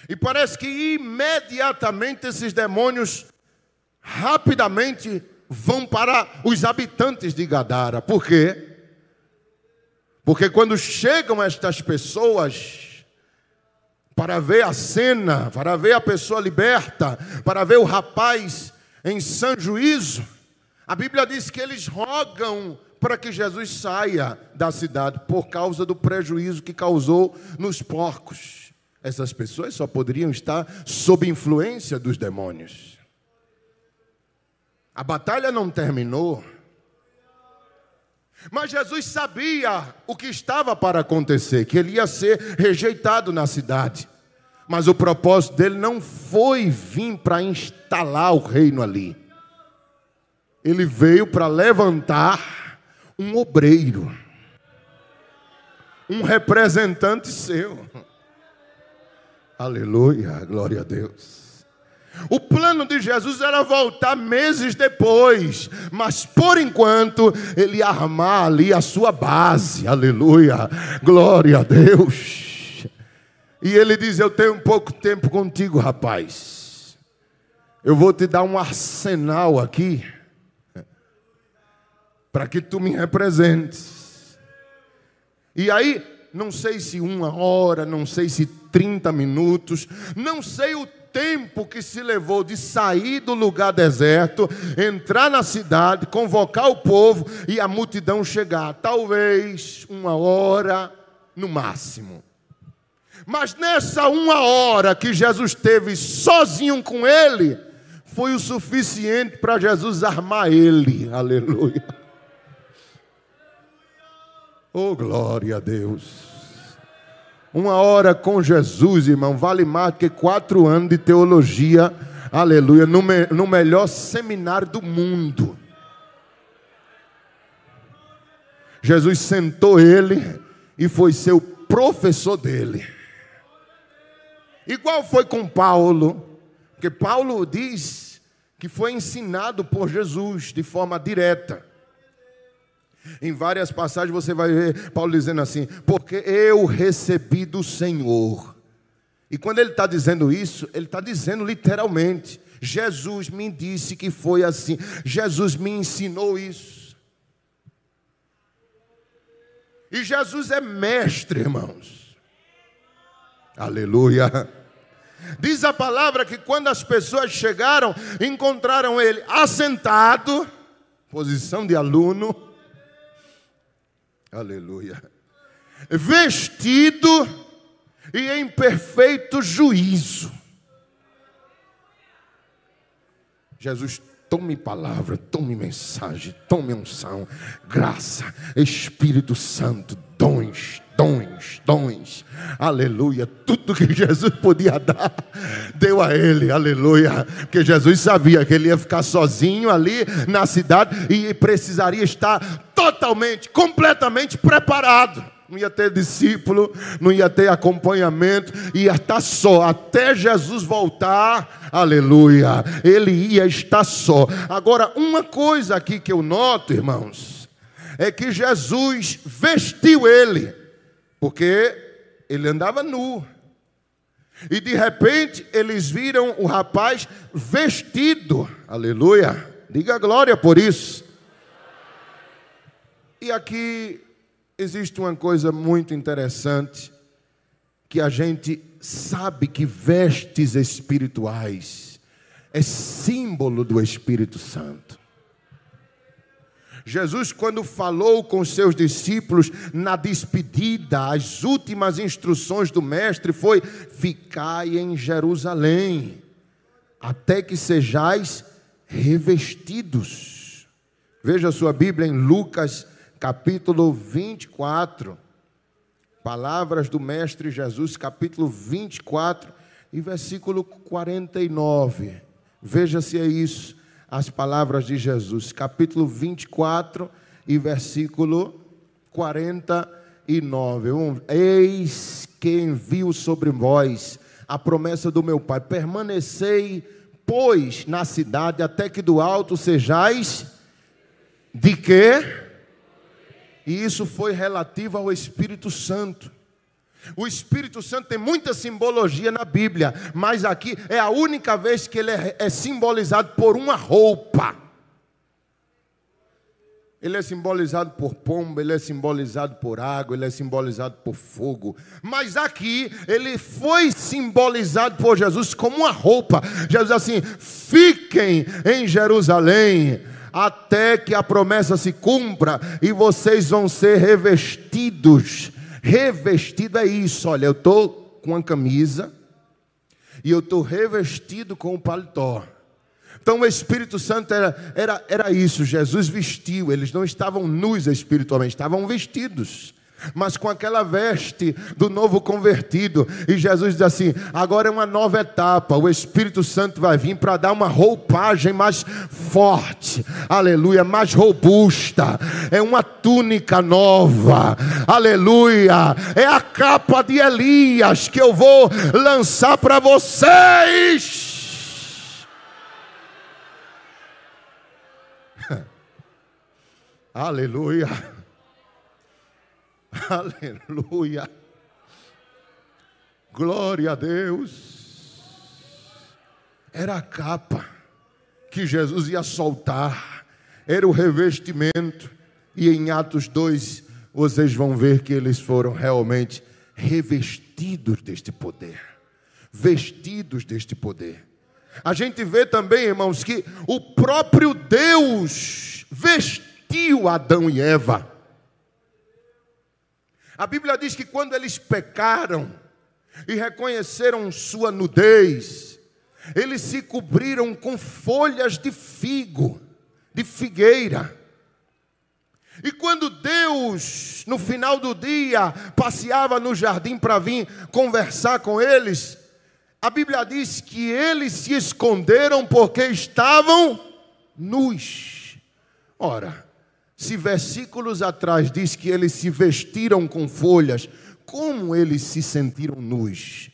E parece que imediatamente esses demônios rapidamente vão para os habitantes de Gadara. Por quê? Porque quando chegam estas pessoas para ver a cena, para ver a pessoa liberta, para ver o rapaz em sã juízo, a Bíblia diz que eles rogam para que Jesus saia da cidade por causa do prejuízo que causou nos porcos. Essas pessoas só poderiam estar sob influência dos demônios. A batalha não terminou. Mas Jesus sabia o que estava para acontecer, que ele ia ser rejeitado na cidade. Mas o propósito dele não foi vir para instalar o reino ali. Ele veio para levantar um obreiro, um representante seu. Aleluia, glória a Deus. O plano de Jesus era voltar meses depois, mas por enquanto ele armar ali a sua base, aleluia, glória a Deus. E ele diz: Eu tenho pouco tempo contigo, rapaz. Eu vou te dar um arsenal aqui, para que tu me representes. E aí, não sei se uma hora, não sei se 30 minutos, não sei o tempo que se levou de sair do lugar deserto, entrar na cidade, convocar o povo e a multidão chegar. Talvez uma hora no máximo. Mas nessa uma hora que Jesus teve sozinho com ele, foi o suficiente para Jesus armar ele. Aleluia. Oh, glória a Deus. Uma hora com Jesus, irmão, vale mais que quatro anos de teologia, aleluia, no, me, no melhor seminário do mundo. Jesus sentou ele e foi seu professor dele. Igual foi com Paulo, porque Paulo diz que foi ensinado por Jesus de forma direta. Em várias passagens você vai ver Paulo dizendo assim: porque eu recebi do Senhor. E quando ele está dizendo isso, ele está dizendo literalmente: Jesus me disse que foi assim, Jesus me ensinou isso. E Jesus é mestre, irmãos. Aleluia. Diz a palavra que quando as pessoas chegaram, encontraram ele assentado, posição de aluno, Aleluia. Vestido e em perfeito juízo. Jesus, tome palavra, tome mensagem, tome unção, graça, Espírito Santo, dons, dons, dons, aleluia. Tudo que Jesus podia dar, deu a ele, aleluia. Porque Jesus sabia que ele ia ficar sozinho ali na cidade e precisaria estar totalmente, completamente preparado. Não ia ter discípulo, não ia ter acompanhamento, ia estar só até Jesus voltar, aleluia. Ele ia estar só. Agora, uma coisa aqui que eu noto, irmãos, é que Jesus vestiu ele porque ele andava nu. E de repente eles viram o rapaz vestido, aleluia, diga glória por isso. E aqui existe uma coisa muito interessante, que a gente sabe que vestes espirituais é símbolo do Espírito Santo. Jesus, quando falou com seus discípulos na despedida, as últimas instruções do Mestre foi: ficai em Jerusalém, até que sejais revestidos. Veja sua Bíblia em Lucas capítulo 24. Palavras do Mestre Jesus, capítulo 24 e versículo 49. Veja se é isso as palavras de Jesus, capítulo 24 e versículo 49. Um, Eis que envio sobre vós a promessa do meu Pai, permanecei, pois, na cidade, até que do alto sejais de quê? E isso foi relativo ao Espírito Santo. O Espírito Santo tem muita simbologia na Bíblia, mas aqui é a única vez que ele é, é simbolizado por uma roupa. Ele é simbolizado por pomba, ele é simbolizado por água, ele é simbolizado por fogo. Mas aqui ele foi simbolizado por Jesus como uma roupa. Jesus assim: fiquem em Jerusalém até que a promessa se cumpra e vocês vão ser revestidos. Revestido é isso, olha, eu estou com a camisa e eu estou revestido com o paletó. Então o Espírito Santo era, era, era isso, Jesus vestiu, eles não estavam nus espiritualmente, estavam vestidos mas com aquela veste do novo convertido. E Jesus diz assim: agora é uma nova etapa. O Espírito Santo vai vir para dar uma roupagem mais forte, aleluia, mais robusta. É uma túnica nova, aleluia. É a capa de Elias que eu vou lançar para vocês. aleluia. Aleluia. Glória a Deus. Era a capa que Jesus ia soltar, era o revestimento. E em Atos 2, vocês vão ver que eles foram realmente revestidos deste poder. Vestidos deste poder. A gente vê também, irmãos, que o próprio Deus vestiu Adão e Eva. A Bíblia diz que quando eles pecaram e reconheceram sua nudez, eles se cobriram com folhas de figo, de figueira. E quando Deus, no final do dia, passeava no jardim para vir conversar com eles, a Bíblia diz que eles se esconderam porque estavam nus. Ora, se versículos atrás diz que eles se vestiram com folhas, como eles se sentiram nus?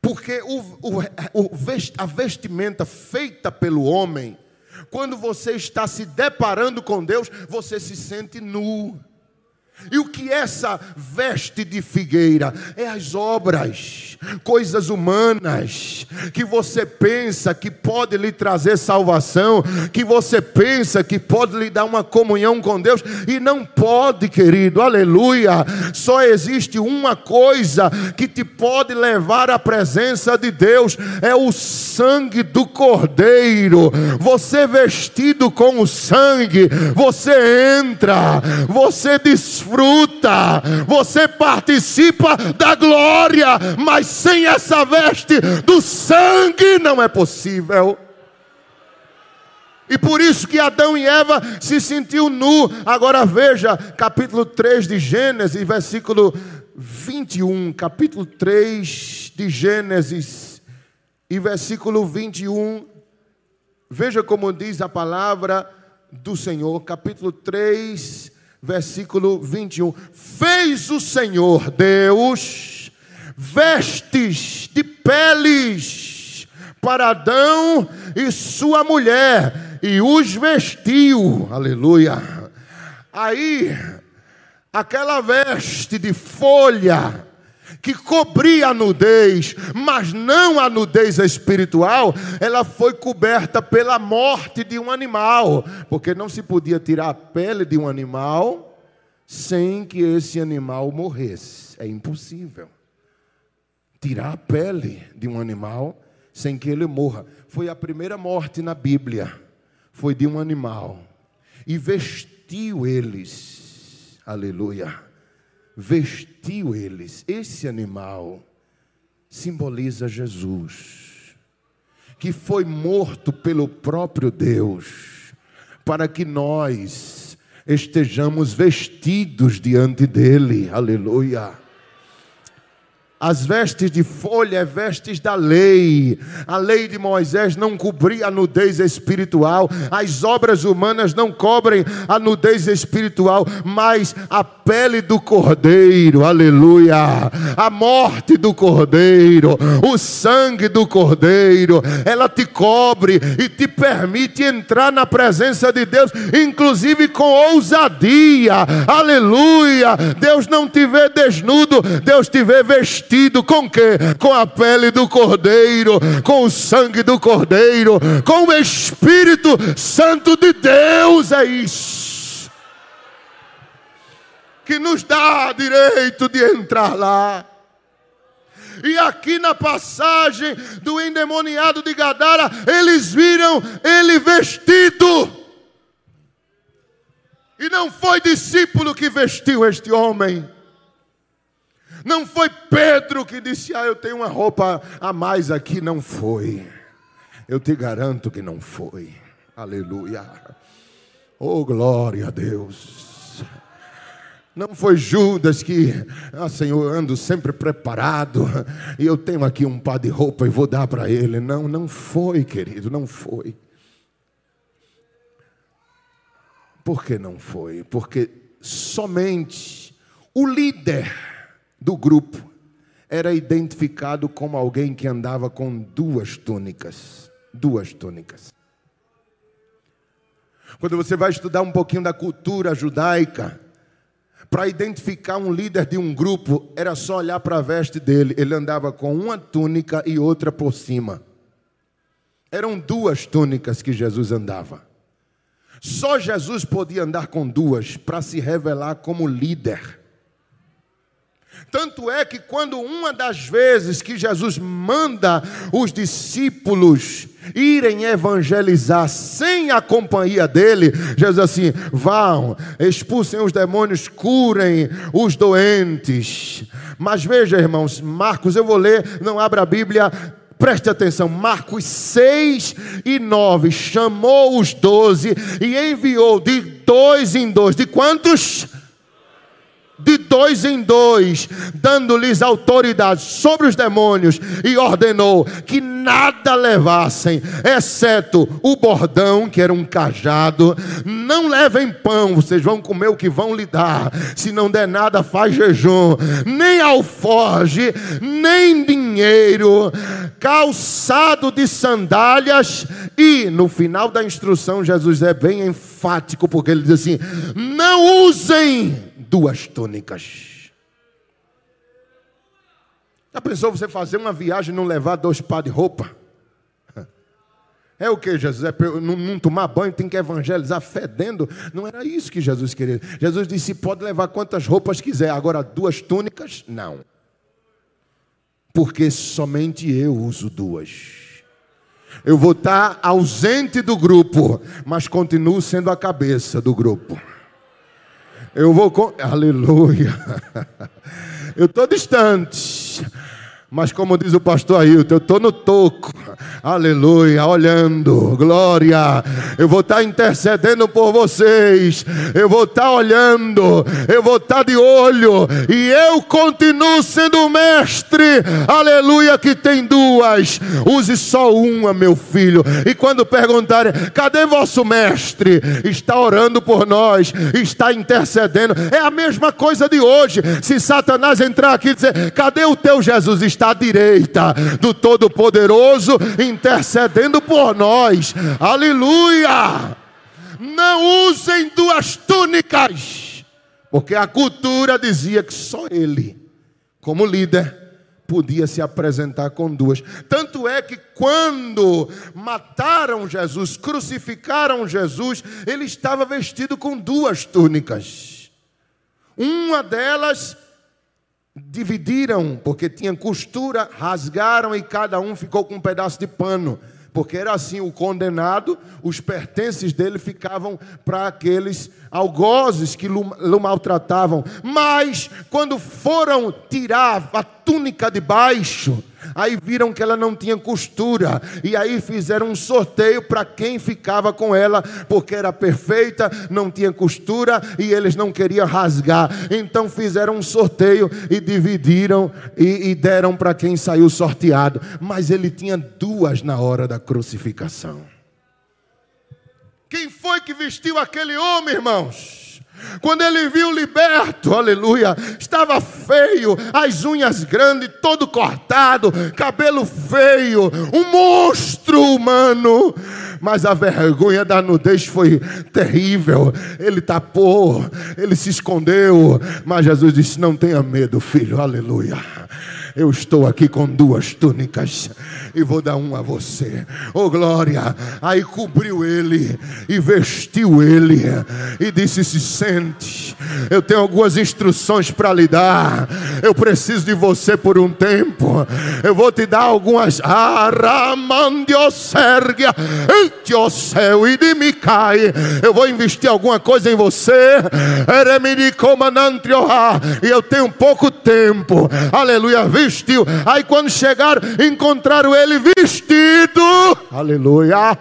Porque o, o, o, a vestimenta feita pelo homem, quando você está se deparando com Deus, você se sente nu. E o que essa veste de figueira? É as obras, coisas humanas, que você pensa que pode lhe trazer salvação, que você pensa que pode lhe dar uma comunhão com Deus, e não pode, querido, aleluia. Só existe uma coisa que te pode levar à presença de Deus: é o sangue do Cordeiro. Você vestido com o sangue, você entra, você desfruta desfruta, você participa da glória, mas sem essa veste do sangue não é possível. E por isso que Adão e Eva se sentiu nu. Agora veja, capítulo 3 de Gênesis, versículo 21, capítulo 3 de Gênesis e versículo 21. Veja como diz a palavra do Senhor, capítulo 3, versículo 21. Fez o Senhor Deus vestes de peles para Adão e sua mulher e os vestiu. Aleluia. Aí, aquela veste de folha que cobria a nudez, mas não a nudez espiritual, ela foi coberta pela morte de um animal, porque não se podia tirar a pele de um animal sem que esse animal morresse. É impossível. Tirar a pele de um animal sem que ele morra. Foi a primeira morte na Bíblia. Foi de um animal. E vestiu eles. Aleluia vestiu eles. Esse animal simboliza Jesus, que foi morto pelo próprio Deus, para que nós estejamos vestidos diante dele. Aleluia. As vestes de folha é vestes da lei. A lei de Moisés não cobria a nudez espiritual. As obras humanas não cobrem a nudez espiritual, mas a pele do cordeiro, aleluia. A morte do cordeiro, o sangue do cordeiro, ela te cobre e te permite entrar na presença de Deus, inclusive com ousadia. Aleluia. Deus não te vê desnudo, Deus te vê vestido vestido com que? Com a pele do cordeiro, com o sangue do cordeiro, com o Espírito Santo de Deus. É isso que nos dá direito de entrar lá. E aqui na passagem do endemoniado de Gadara, eles viram ele vestido. E não foi discípulo que vestiu este homem. Não foi Pedro que disse: Ah, eu tenho uma roupa a mais aqui. Não foi. Eu te garanto que não foi. Aleluia. Oh, glória a Deus. Não foi Judas que, ah, Senhor, ando sempre preparado e eu tenho aqui um par de roupa e vou dar para ele. Não, não foi, querido, não foi. Por que não foi? Porque somente o líder do grupo era identificado como alguém que andava com duas túnicas. Duas túnicas. Quando você vai estudar um pouquinho da cultura judaica, para identificar um líder de um grupo, era só olhar para a veste dele. Ele andava com uma túnica e outra por cima. Eram duas túnicas que Jesus andava. Só Jesus podia andar com duas para se revelar como líder. Tanto é que quando uma das vezes que Jesus manda os discípulos irem evangelizar sem a companhia dele, Jesus assim: vão, expulsem os demônios, curem os doentes. Mas veja, irmãos, Marcos, eu vou ler, não abra a Bíblia, Preste atenção, Marcos 6 e 9. Chamou os doze e enviou de dois em dois. De quantos? De dois em dois, dando-lhes autoridade sobre os demônios, e ordenou que nada levassem, exceto o bordão, que era um cajado. Não levem pão, vocês vão comer o que vão lhe dar. Se não der nada, faz jejum. Nem alforge, nem dinheiro, calçado de sandálias. E no final da instrução, Jesus é bem enfático, porque ele diz assim: não usem duas túnicas. Já pensou você fazer uma viagem e não levar dois par de roupa? É o que, Jesus? É não, não, tomar banho, tem que evangelizar fedendo? Não era isso que Jesus queria. Jesus disse: pode levar quantas roupas quiser, agora duas túnicas? Não. Porque somente eu uso duas. Eu vou estar ausente do grupo, mas continuo sendo a cabeça do grupo. Eu vou com. Aleluia. Eu estou distante. Mas como diz o pastor Ailton, eu estou no toco. Aleluia, olhando, glória. Eu vou estar tá intercedendo por vocês. Eu vou estar tá olhando, eu vou estar tá de olho. E eu continuo sendo mestre. Aleluia, que tem duas. Use só uma, meu filho. E quando perguntarem, cadê vosso mestre? Está orando por nós, está intercedendo. É a mesma coisa de hoje. Se Satanás entrar aqui e dizer, cadê o teu Jesus? Está à direita do Todo-Poderoso, intercedendo por nós. Aleluia! Não usem duas túnicas, porque a cultura dizia que só ele, como líder, podia se apresentar com duas. Tanto é que quando mataram Jesus, crucificaram Jesus, ele estava vestido com duas túnicas. Uma delas dividiram, porque tinha costura, rasgaram e cada um ficou com um pedaço de pano. Porque era assim: o condenado, os pertences dele ficavam para aqueles algozes que o maltratavam. Mas, quando foram tirar a túnica de baixo, Aí viram que ela não tinha costura, e aí fizeram um sorteio para quem ficava com ela, porque era perfeita, não tinha costura e eles não queriam rasgar. Então fizeram um sorteio e dividiram e, e deram para quem saiu sorteado. Mas ele tinha duas na hora da crucificação. Quem foi que vestiu aquele homem, irmãos? Quando ele viu liberto, aleluia, estava feio, as unhas grandes, todo cortado, cabelo feio, um monstro humano. Mas a vergonha da nudez foi terrível. Ele tapou, ele se escondeu. Mas Jesus disse: Não tenha medo, filho, aleluia. Eu estou aqui com duas túnicas e vou dar uma a você. Oh glória! Aí cobriu ele e vestiu ele e disse: Se sente. Eu tenho algumas instruções para lhe dar. Eu preciso de você por um tempo. Eu vou te dar algumas. Aramandiosergia, céu e de me cai. Eu vou investir alguma coisa em você. E eu tenho pouco tempo. Aleluia. Vestiu. Aí quando chegaram, encontraram ele vestido. Aleluia.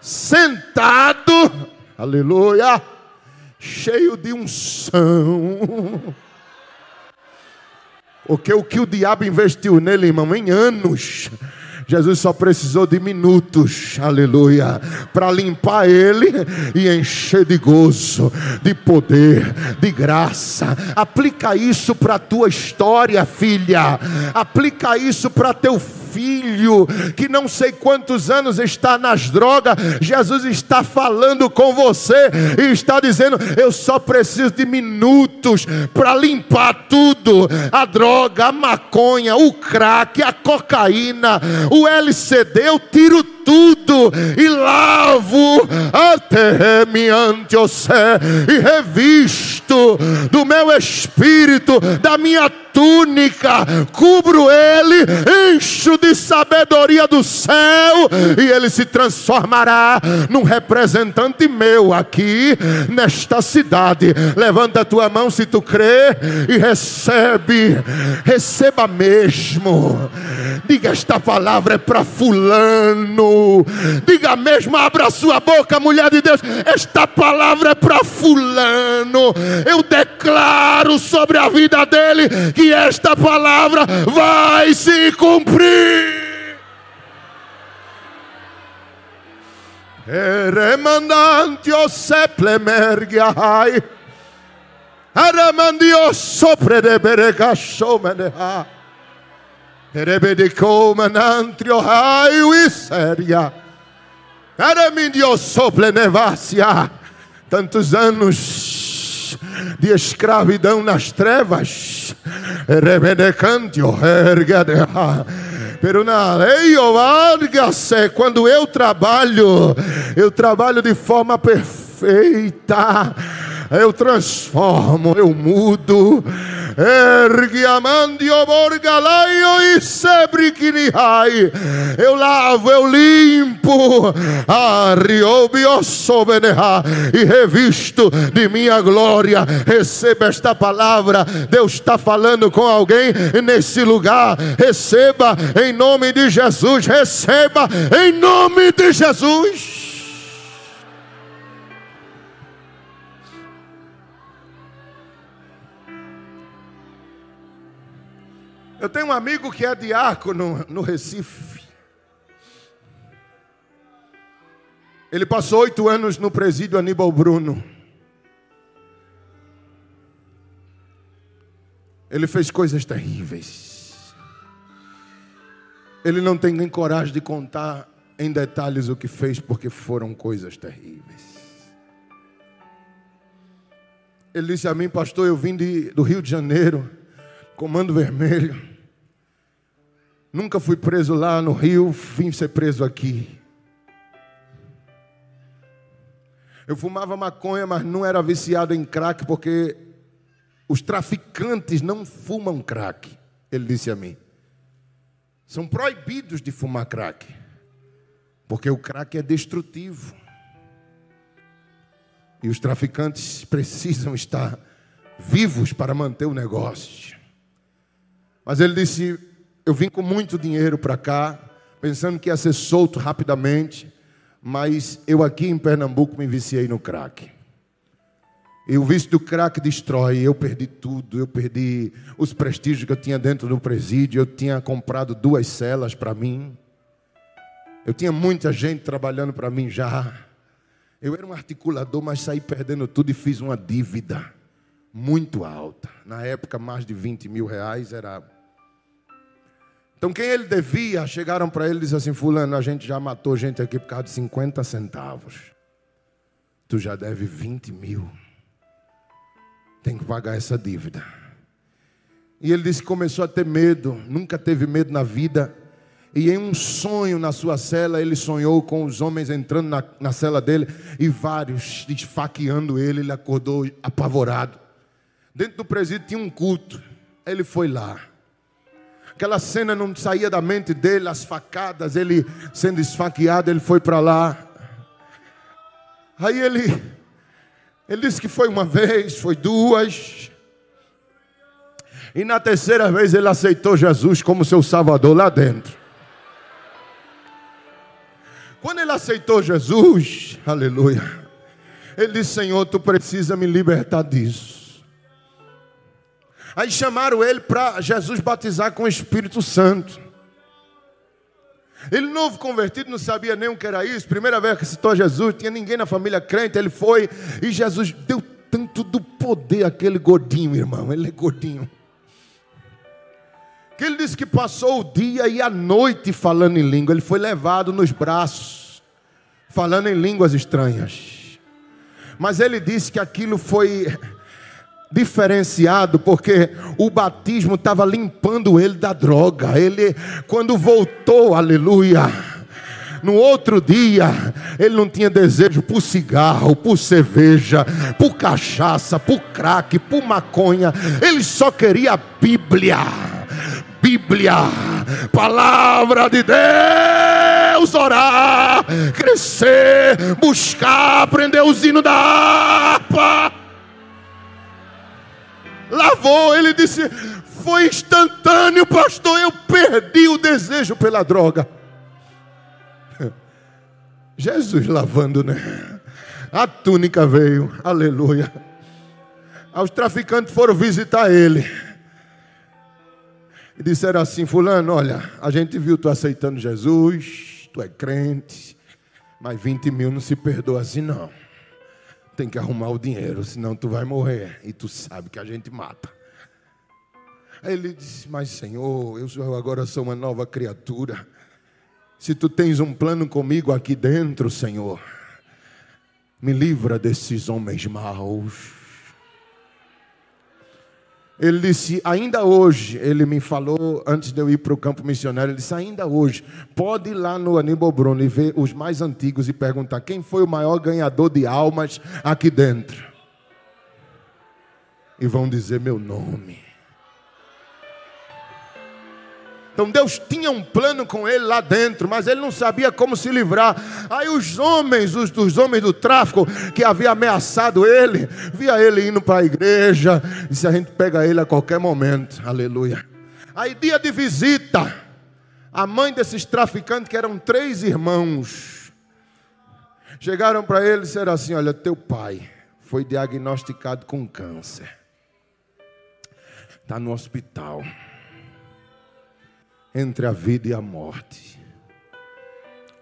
Sentado. Aleluia. Cheio de unção. Porque o que o diabo investiu nele, irmão, em anos Jesus só precisou de minutos, aleluia, para limpar ele e encher de gozo, de poder, de graça. Aplica isso para a tua história, filha. Aplica isso para teu filho filho que não sei quantos anos está nas drogas, Jesus está falando com você e está dizendo: Eu só preciso de minutos para limpar tudo: a droga, a maconha, o crack, a cocaína, o LCD. Eu tiro tudo e lavo até me ante e revisto do meu espírito, da minha túnica, cubro ele, encho de sabedoria do céu e ele se transformará num representante meu aqui nesta cidade. Levanta a tua mão se tu crê e recebe, receba mesmo. Diga esta palavra é para fulano. Diga mesmo, abra sua boca, mulher de Deus. Esta palavra é para Fulano. Eu declaro sobre a vida dele que esta palavra vai se cumprir. Sopre de. Rebedicoumanantrio raio e séria. Aramindio sople nevácia. Tantos anos de escravidão nas trevas. Rebedecantio ergadeha. Pero na lei varga-se, quando eu trabalho, eu trabalho de forma perfeita eu transformo, eu mudo. Eu lavo, eu limpo. E revisto de minha glória. Receba esta palavra. Deus está falando com alguém nesse lugar. Receba em nome de Jesus. Receba em nome de Jesus. Eu tenho um amigo que é diácono no Recife. Ele passou oito anos no presídio Aníbal Bruno. Ele fez coisas terríveis. Ele não tem nem coragem de contar em detalhes o que fez, porque foram coisas terríveis. Ele disse a mim, pastor, eu vim de, do Rio de Janeiro Comando Vermelho. Nunca fui preso lá no Rio, vim ser preso aqui. Eu fumava maconha, mas não era viciado em crack, porque os traficantes não fumam crack, ele disse a mim. São proibidos de fumar crack, porque o crack é destrutivo. E os traficantes precisam estar vivos para manter o negócio. Mas ele disse: Eu vim com muito dinheiro para cá, pensando que ia ser solto rapidamente, mas eu aqui em Pernambuco me viciei no crack. E o vício do crack destrói. Eu perdi tudo. Eu perdi os prestígios que eu tinha dentro do presídio. Eu tinha comprado duas celas para mim. Eu tinha muita gente trabalhando para mim já. Eu era um articulador, mas saí perdendo tudo e fiz uma dívida muito alta. Na época, mais de 20 mil reais era então, quem ele devia, chegaram para ele e disseram assim: Fulano, a gente já matou gente aqui por causa de 50 centavos. Tu já deve 20 mil. Tem que pagar essa dívida. E ele disse que começou a ter medo, nunca teve medo na vida. E em um sonho na sua cela, ele sonhou com os homens entrando na, na cela dele e vários esfaqueando ele. Ele acordou apavorado. Dentro do presídio tinha um culto. Ele foi lá. Aquela cena não saía da mente dele, as facadas, ele sendo esfaqueado, ele foi para lá. Aí ele, ele disse que foi uma vez, foi duas. E na terceira vez ele aceitou Jesus como seu Salvador lá dentro. Quando ele aceitou Jesus, aleluia, ele disse: Senhor, tu precisa me libertar disso. Aí chamaram ele para Jesus batizar com o Espírito Santo. Ele, novo convertido, não sabia nem o que era isso. Primeira vez que citou Jesus, tinha ninguém na família crente. Ele foi e Jesus deu tanto do poder àquele gordinho, irmão. Ele é gordinho que ele disse que passou o dia e a noite falando em língua. Ele foi levado nos braços, falando em línguas estranhas. Mas ele disse que aquilo foi diferenciado porque o batismo estava limpando ele da droga. Ele, quando voltou, aleluia. No outro dia, ele não tinha desejo por cigarro, por cerveja, por cachaça, por crack, por maconha. Ele só queria a Bíblia. Bíblia, palavra de Deus, orar, crescer, buscar, aprender o hino da harpa. Lavou, ele disse: Foi instantâneo, pastor. Eu perdi o desejo pela droga. Jesus lavando, né? A túnica veio, aleluia. Os traficantes foram visitar ele e disseram assim: Fulano, olha, a gente viu tu aceitando Jesus, tu é crente, mas 20 mil não se perdoa assim, não. Tem que arrumar o dinheiro, senão tu vai morrer. E tu sabe que a gente mata. Aí ele disse: Mas Senhor, eu agora sou uma nova criatura. Se tu tens um plano comigo aqui dentro, Senhor, me livra desses homens maus. Ele disse, ainda hoje, ele me falou, antes de eu ir para o campo missionário, ele disse, ainda hoje, pode ir lá no Aníbal Bruno e ver os mais antigos e perguntar quem foi o maior ganhador de almas aqui dentro. E vão dizer meu nome. Então Deus tinha um plano com ele lá dentro, mas ele não sabia como se livrar. Aí os homens, os dos homens do tráfico que havia ameaçado ele, via ele indo para a igreja, disse a gente pega ele a qualquer momento. Aleluia. Aí dia de visita, a mãe desses traficantes que eram três irmãos, chegaram para ele e disseram assim: "Olha, teu pai foi diagnosticado com câncer. Está no hospital entre a vida e a morte.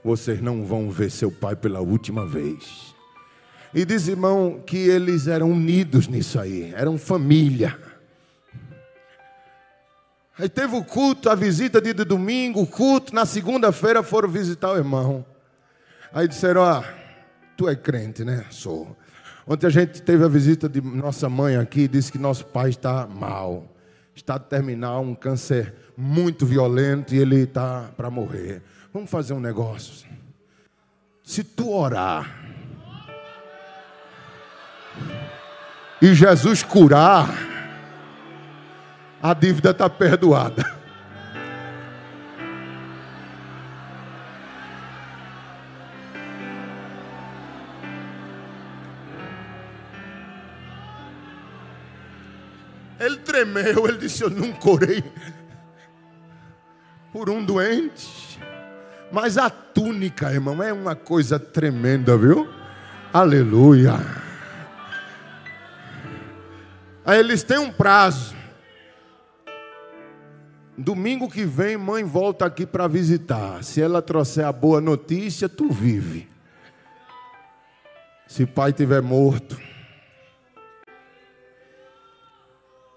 Vocês não vão ver seu pai pela última vez. E diz, irmão, que eles eram unidos nisso aí, eram família. Aí teve o culto, a visita de domingo, o culto, na segunda-feira foram visitar o irmão. Aí disseram: Ó, ah, tu é crente, né? Sou. Ontem a gente teve a visita de nossa mãe aqui, disse que nosso pai está mal, está terminal, um câncer muito violento e ele está para morrer. Vamos fazer um negócio. Se tu orar e Jesus curar, a dívida está perdoada. Ele tremeu, ele disse: Eu nunca orei por um doente. Mas a túnica, irmão, é uma coisa tremenda, viu? Aleluia. Aí eles têm um prazo. Domingo que vem, mãe volta aqui para visitar. Se ela trouxer a boa notícia, tu vive. Se pai tiver morto,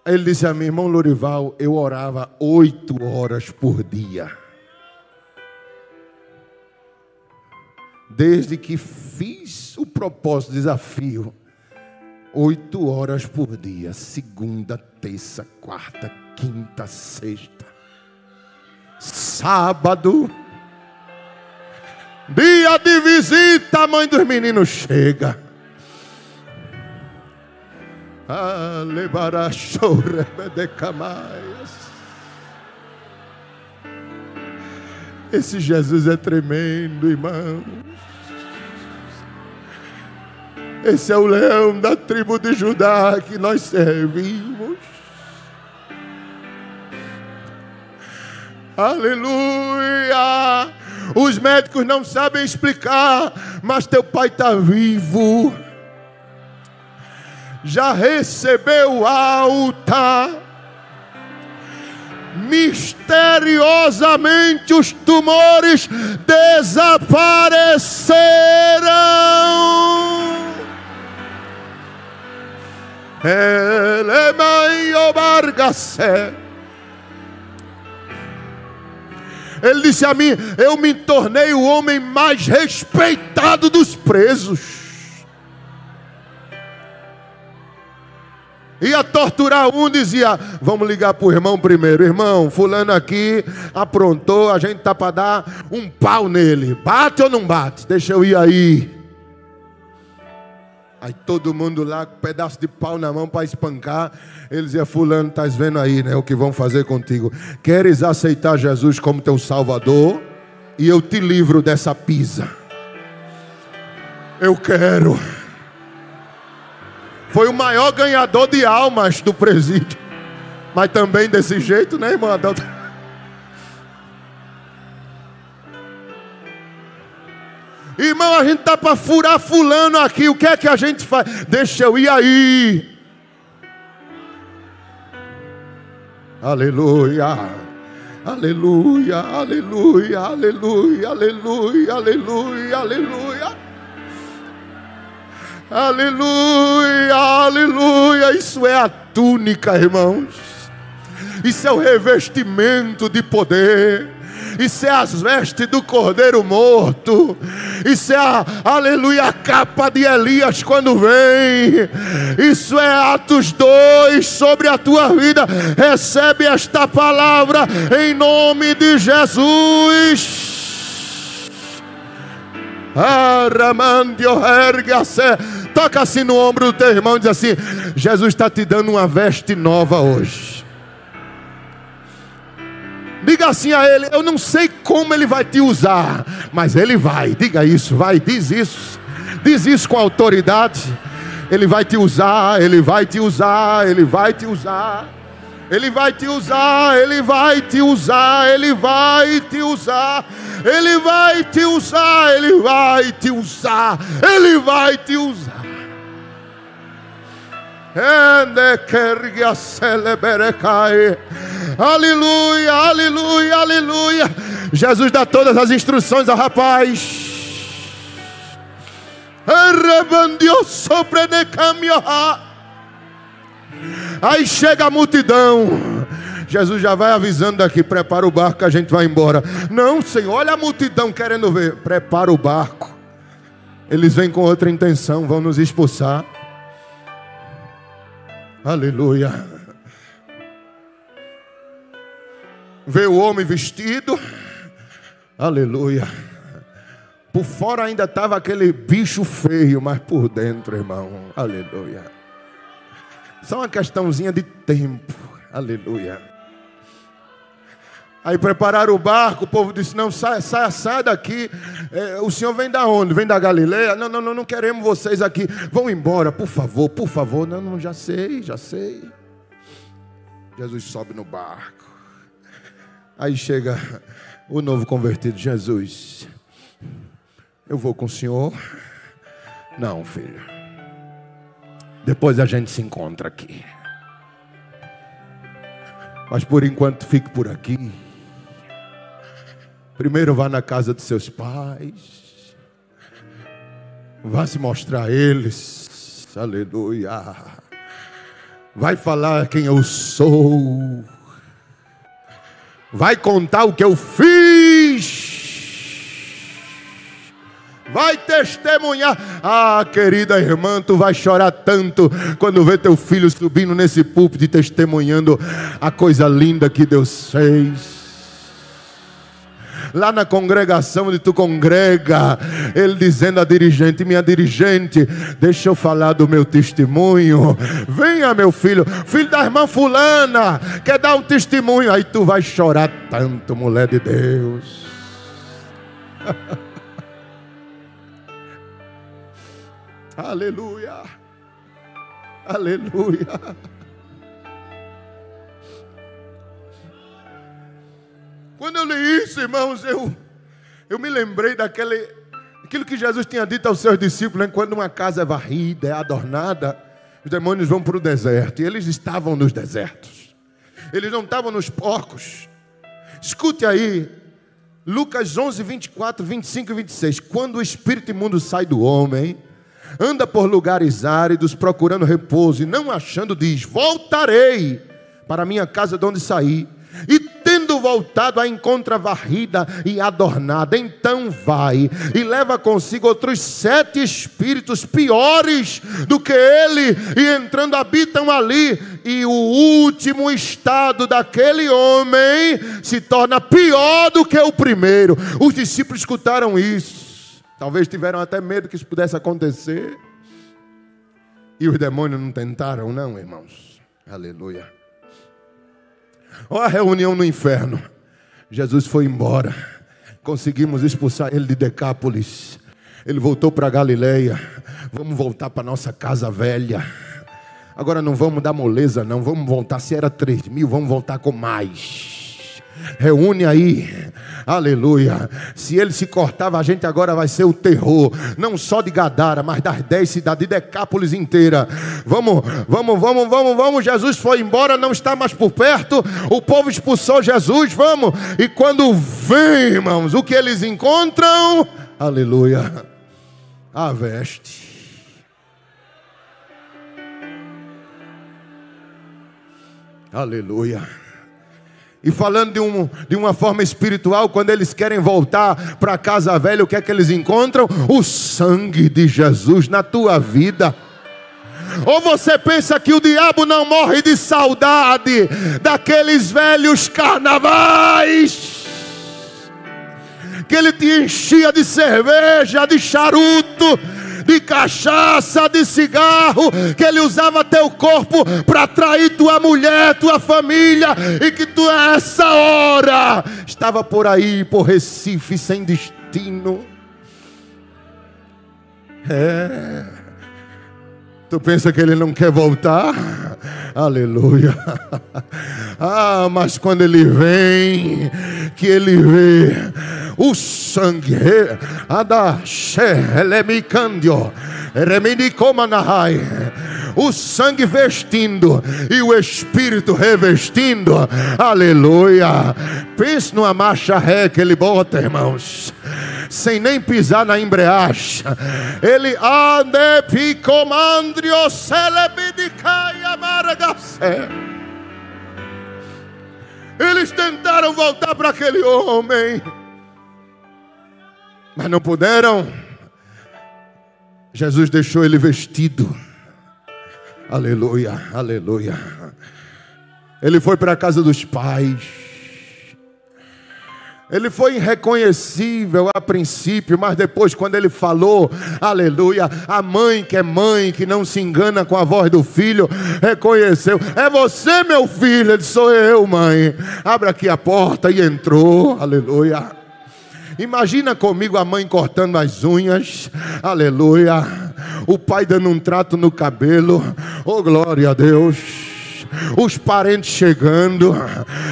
Ele disse a mim, irmão Lorival, eu orava oito horas por dia. Desde que fiz o propósito, desafio, oito horas por dia, segunda, terça, quarta, quinta, sexta, sábado, dia de visita, mãe dos meninos chega. Esse Jesus é tremendo, irmãos. Esse é o leão da tribo de Judá que nós servimos. Aleluia! Os médicos não sabem explicar, mas teu pai está vivo. Já recebeu alta. Misteriosamente os tumores desaparecerão. Ele mãe bargacé. Ele disse a mim: Eu me tornei o homem mais respeitado dos presos. Ia torturar um, dizia: Vamos ligar para o irmão primeiro. Irmão, Fulano aqui aprontou, a gente está para dar um pau nele. Bate ou não bate? Deixa eu ir aí. Aí todo mundo lá com um pedaço de pau na mão para espancar. Ele dizia: Fulano, estás vendo aí né, o que vão fazer contigo? Queres aceitar Jesus como teu Salvador? E eu te livro dessa pisa. Eu quero. Foi o maior ganhador de almas do presídio. Mas também desse jeito, né, irmã? Irmão, a gente tá para furar fulano aqui. O que é que a gente faz? Deixa eu ir aí. Aleluia. Aleluia, aleluia, aleluia, aleluia, aleluia, aleluia. Aleluia, aleluia. Isso é a túnica, irmãos. Isso é o revestimento de poder. Isso é as vestes do cordeiro morto. Isso é a, aleluia, a capa de Elias quando vem. Isso é Atos 2 sobre a tua vida. Recebe esta palavra em nome de Jesus. Aramandio. Toca assim no ombro do teu irmão e diz assim: Jesus está te dando uma veste nova hoje. Diga assim a ele: Eu não sei como ele vai te usar, mas ele vai. Diga isso, vai, diz isso. Diz isso com autoridade. Ele vai te usar, ele vai te usar, ele vai te usar. Ele vai te usar, ele vai te usar, ele vai te usar, ele vai te usar, ele vai te usar, ele vai te usar. Aleluia, aleluia, aleluia. Jesus dá todas as instruções ao rapaz. Aí chega a multidão. Jesus já vai avisando aqui: prepara o barco que a gente vai embora. Não, Senhor, olha a multidão querendo ver. Prepara o barco. Eles vêm com outra intenção, vão nos expulsar. Aleluia. Vê o homem vestido. Aleluia. Por fora ainda estava aquele bicho feio, mas por dentro, irmão. Aleluia. Só uma questãozinha de tempo. Aleluia. Aí prepararam o barco, o povo disse: Não, sai, sai, daqui. É, o senhor vem da onde? Vem da Galileia? Não, não, não, não queremos vocês aqui. Vão embora, por favor, por favor. Não, não, já sei, já sei. Jesus sobe no barco. Aí chega o novo convertido, Jesus. Eu vou com o senhor. Não, filho. Depois a gente se encontra aqui. Mas por enquanto fique por aqui. Primeiro vá na casa de seus pais. Vá se mostrar a eles. Aleluia. Vai falar quem eu sou. Vai contar o que eu fiz. Vai testemunhar. Ah, querida irmã, tu vai chorar tanto quando vê teu filho subindo nesse púlpito e testemunhando a coisa linda que Deus fez lá na congregação onde tu congrega, ele dizendo à dirigente: Minha dirigente, deixa eu falar do meu testemunho. Venha, meu filho, filho da irmã Fulana, quer dar um testemunho. Aí tu vai chorar tanto, mulher de Deus. Aleluia. Aleluia. Quando eu li isso, irmãos, eu, eu me lembrei daquele, aquilo que Jesus tinha dito aos seus discípulos, né? quando uma casa é varrida, é adornada, os demônios vão para o deserto. E eles estavam nos desertos. Eles não estavam nos porcos. Escute aí, Lucas 11, 24, 25 e 26. Quando o espírito imundo sai do homem, anda por lugares áridos, procurando repouso, e não achando, diz: Voltarei para minha casa de onde saí. E tendo voltado, a encontra varrida e adornada. Então vai e leva consigo outros sete espíritos piores do que ele, e entrando habitam ali. E o último estado daquele homem se torna pior do que o primeiro. Os discípulos escutaram isso. Talvez tiveram até medo que isso pudesse acontecer. E os demônios não tentaram, não, irmãos. Aleluia. Olha a reunião no inferno. Jesus foi embora. Conseguimos expulsar ele de Decápolis. Ele voltou para Galileia. Vamos voltar para nossa casa velha. Agora não vamos dar moleza, não. Vamos voltar. Se era três mil, vamos voltar com mais. Reúne aí, aleluia. Se ele se cortava, a gente agora vai ser o terror, não só de Gadara, mas das dez cidades, de Decápolis inteira. Vamos, vamos, vamos, vamos, vamos. Jesus foi embora, não está mais por perto. O povo expulsou Jesus, vamos. E quando vem, irmãos, o que eles encontram? Aleluia. A veste. Aleluia. E falando de, um, de uma forma espiritual, quando eles querem voltar para casa velha, o que é que eles encontram? O sangue de Jesus na tua vida. Ou você pensa que o diabo não morre de saudade daqueles velhos carnavais? Que ele te enchia de cerveja, de charuto, de cachaça, de cigarro, que ele usava teu corpo para atrair tua mulher, tua família, e que tu, essa hora, estava por aí, por Recife, sem destino. É. Tu pensa que ele não quer voltar? Aleluia. Ah, mas quando ele vem, que ele vê o sangue, o sangue vestindo e o Espírito revestindo, aleluia. Pense numa marcha ré que ele bota, irmãos, sem nem pisar na embreagem. Ele ande picomandrio celebidicaia maragacé. Eles tentaram voltar para aquele homem mas não puderam. Jesus deixou ele vestido. Aleluia, aleluia. Ele foi para a casa dos pais. Ele foi irreconhecível a princípio, mas depois, quando ele falou, aleluia, a mãe que é mãe, que não se engana com a voz do filho, reconheceu: É você, meu filho? Ele sou eu, mãe. Abre aqui a porta e entrou, aleluia. Imagina comigo a mãe cortando as unhas, aleluia. O pai dando um trato no cabelo, oh glória a Deus os parentes chegando,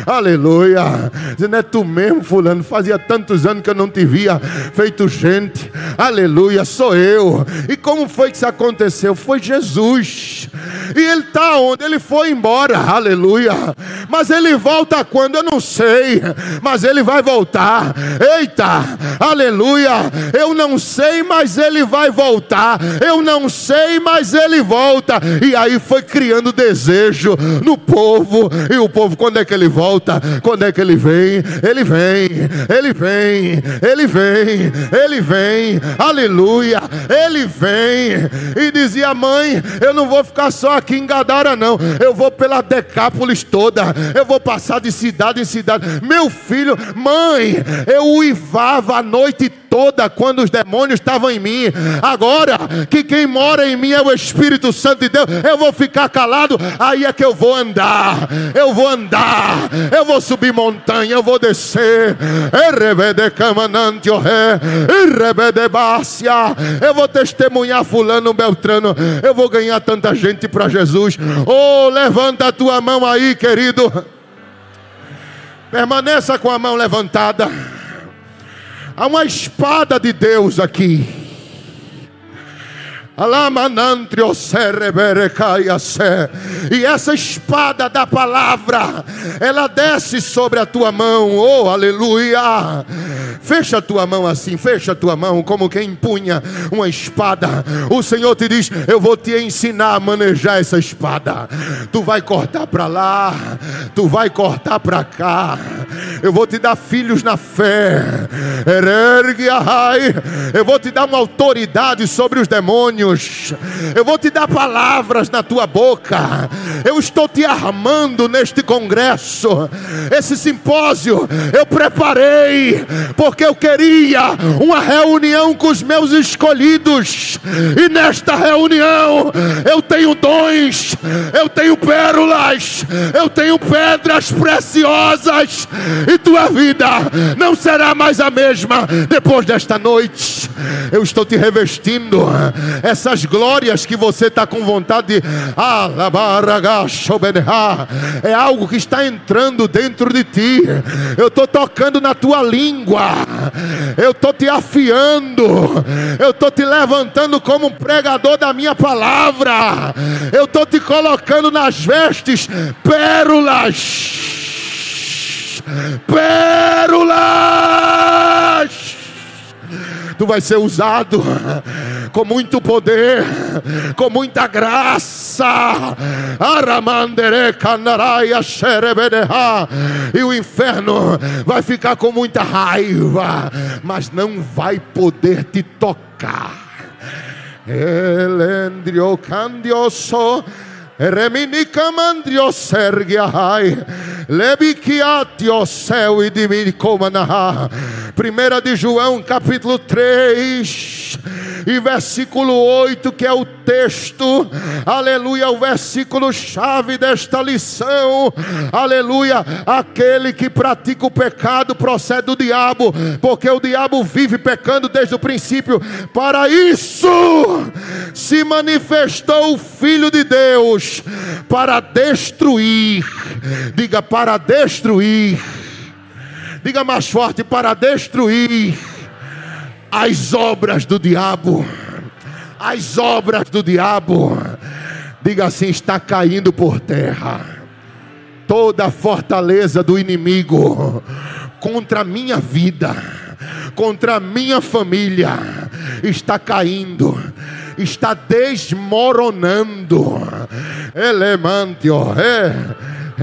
aleluia, dizendo: É tu mesmo, Fulano, fazia tantos anos que eu não te via, feito gente, aleluia, sou eu. E como foi que isso aconteceu? Foi Jesus. E ele está onde? Ele foi embora, aleluia. Mas ele volta quando? Eu não sei, mas ele vai voltar. Eita, aleluia. Eu não sei, mas ele vai voltar. Eu não sei, mas ele volta. E aí foi criando desejo no povo. E o povo, quando é que ele volta? Quando é que ele vem? Ele vem, ele vem, ele vem, ele vem, aleluia. Ele vem e dizia: Mãe, eu não vou ficar só aqui em Gadara, não. Eu vou pela Decápolis toda. Eu vou passar de cidade em cidade. Meu filho, mãe, eu uivava a noite toda quando os demônios estavam em mim. Agora que quem mora em mim é o Espírito Santo de Deus, eu vou ficar calado. Aí é que eu vou andar. Eu vou andar. Eu vou subir montanha. Eu vou descer. Eu vou testemunhar fulano Beltrano. Eu vou ganhar tanta gente para Jesus. Oh, levanta a tua mão aí, querido. Permaneça com a mão levantada. Há uma espada de Deus aqui. E essa espada da palavra, ela desce sobre a tua mão, oh aleluia. Fecha a tua mão assim, fecha a tua mão, como quem empunha uma espada. O Senhor te diz: Eu vou te ensinar a manejar essa espada. Tu vai cortar para lá, tu vai cortar para cá. Eu vou te dar filhos na fé. Eu vou te dar uma autoridade sobre os demônios eu vou te dar palavras na tua boca. Eu estou te armando neste congresso. Esse simpósio eu preparei porque eu queria uma reunião com os meus escolhidos. E nesta reunião eu tenho dons, eu tenho pérolas, eu tenho pedras preciosas. E tua vida não será mais a mesma depois desta noite. Eu estou te revestindo essas glórias que você está com vontade de é algo que está entrando dentro de ti. Eu estou tocando na tua língua, eu estou te afiando, eu estou te levantando como um pregador da minha palavra, eu estou te colocando nas vestes pérolas, pérolas tu vai ser usado com muito poder, com muita graça. E o inferno vai ficar com muita raiva, mas não vai poder te tocar. Elendrio candioso Reminica mandrio sergia hai. Lebiquiatio céu e diminicomanahá. Primeira de João, capítulo 3, e versículo 8, que é o texto, aleluia, o versículo chave desta lição, aleluia, aquele que pratica o pecado procede do diabo, porque o diabo vive pecando desde o princípio, para isso se manifestou o Filho de Deus, para destruir, diga para destruir, diga mais forte, para destruir as obras do diabo, as obras do diabo, diga assim: está caindo por terra, toda a fortaleza do inimigo contra a minha vida, contra a minha família, está caindo está desmoronando. Elemantio, é,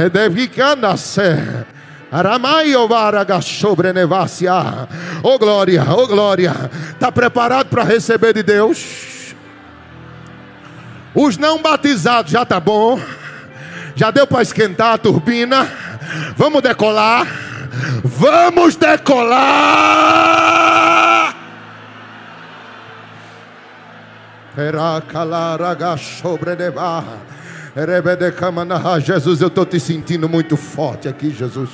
é deve. Aramaio varaga sobrenevácia. Oh glória, oh glória. Está preparado para receber de Deus? Os não batizados já tá bom. Já deu para esquentar a turbina. Vamos decolar. Vamos decolar. Jesus, eu estou te sentindo muito forte aqui, Jesus.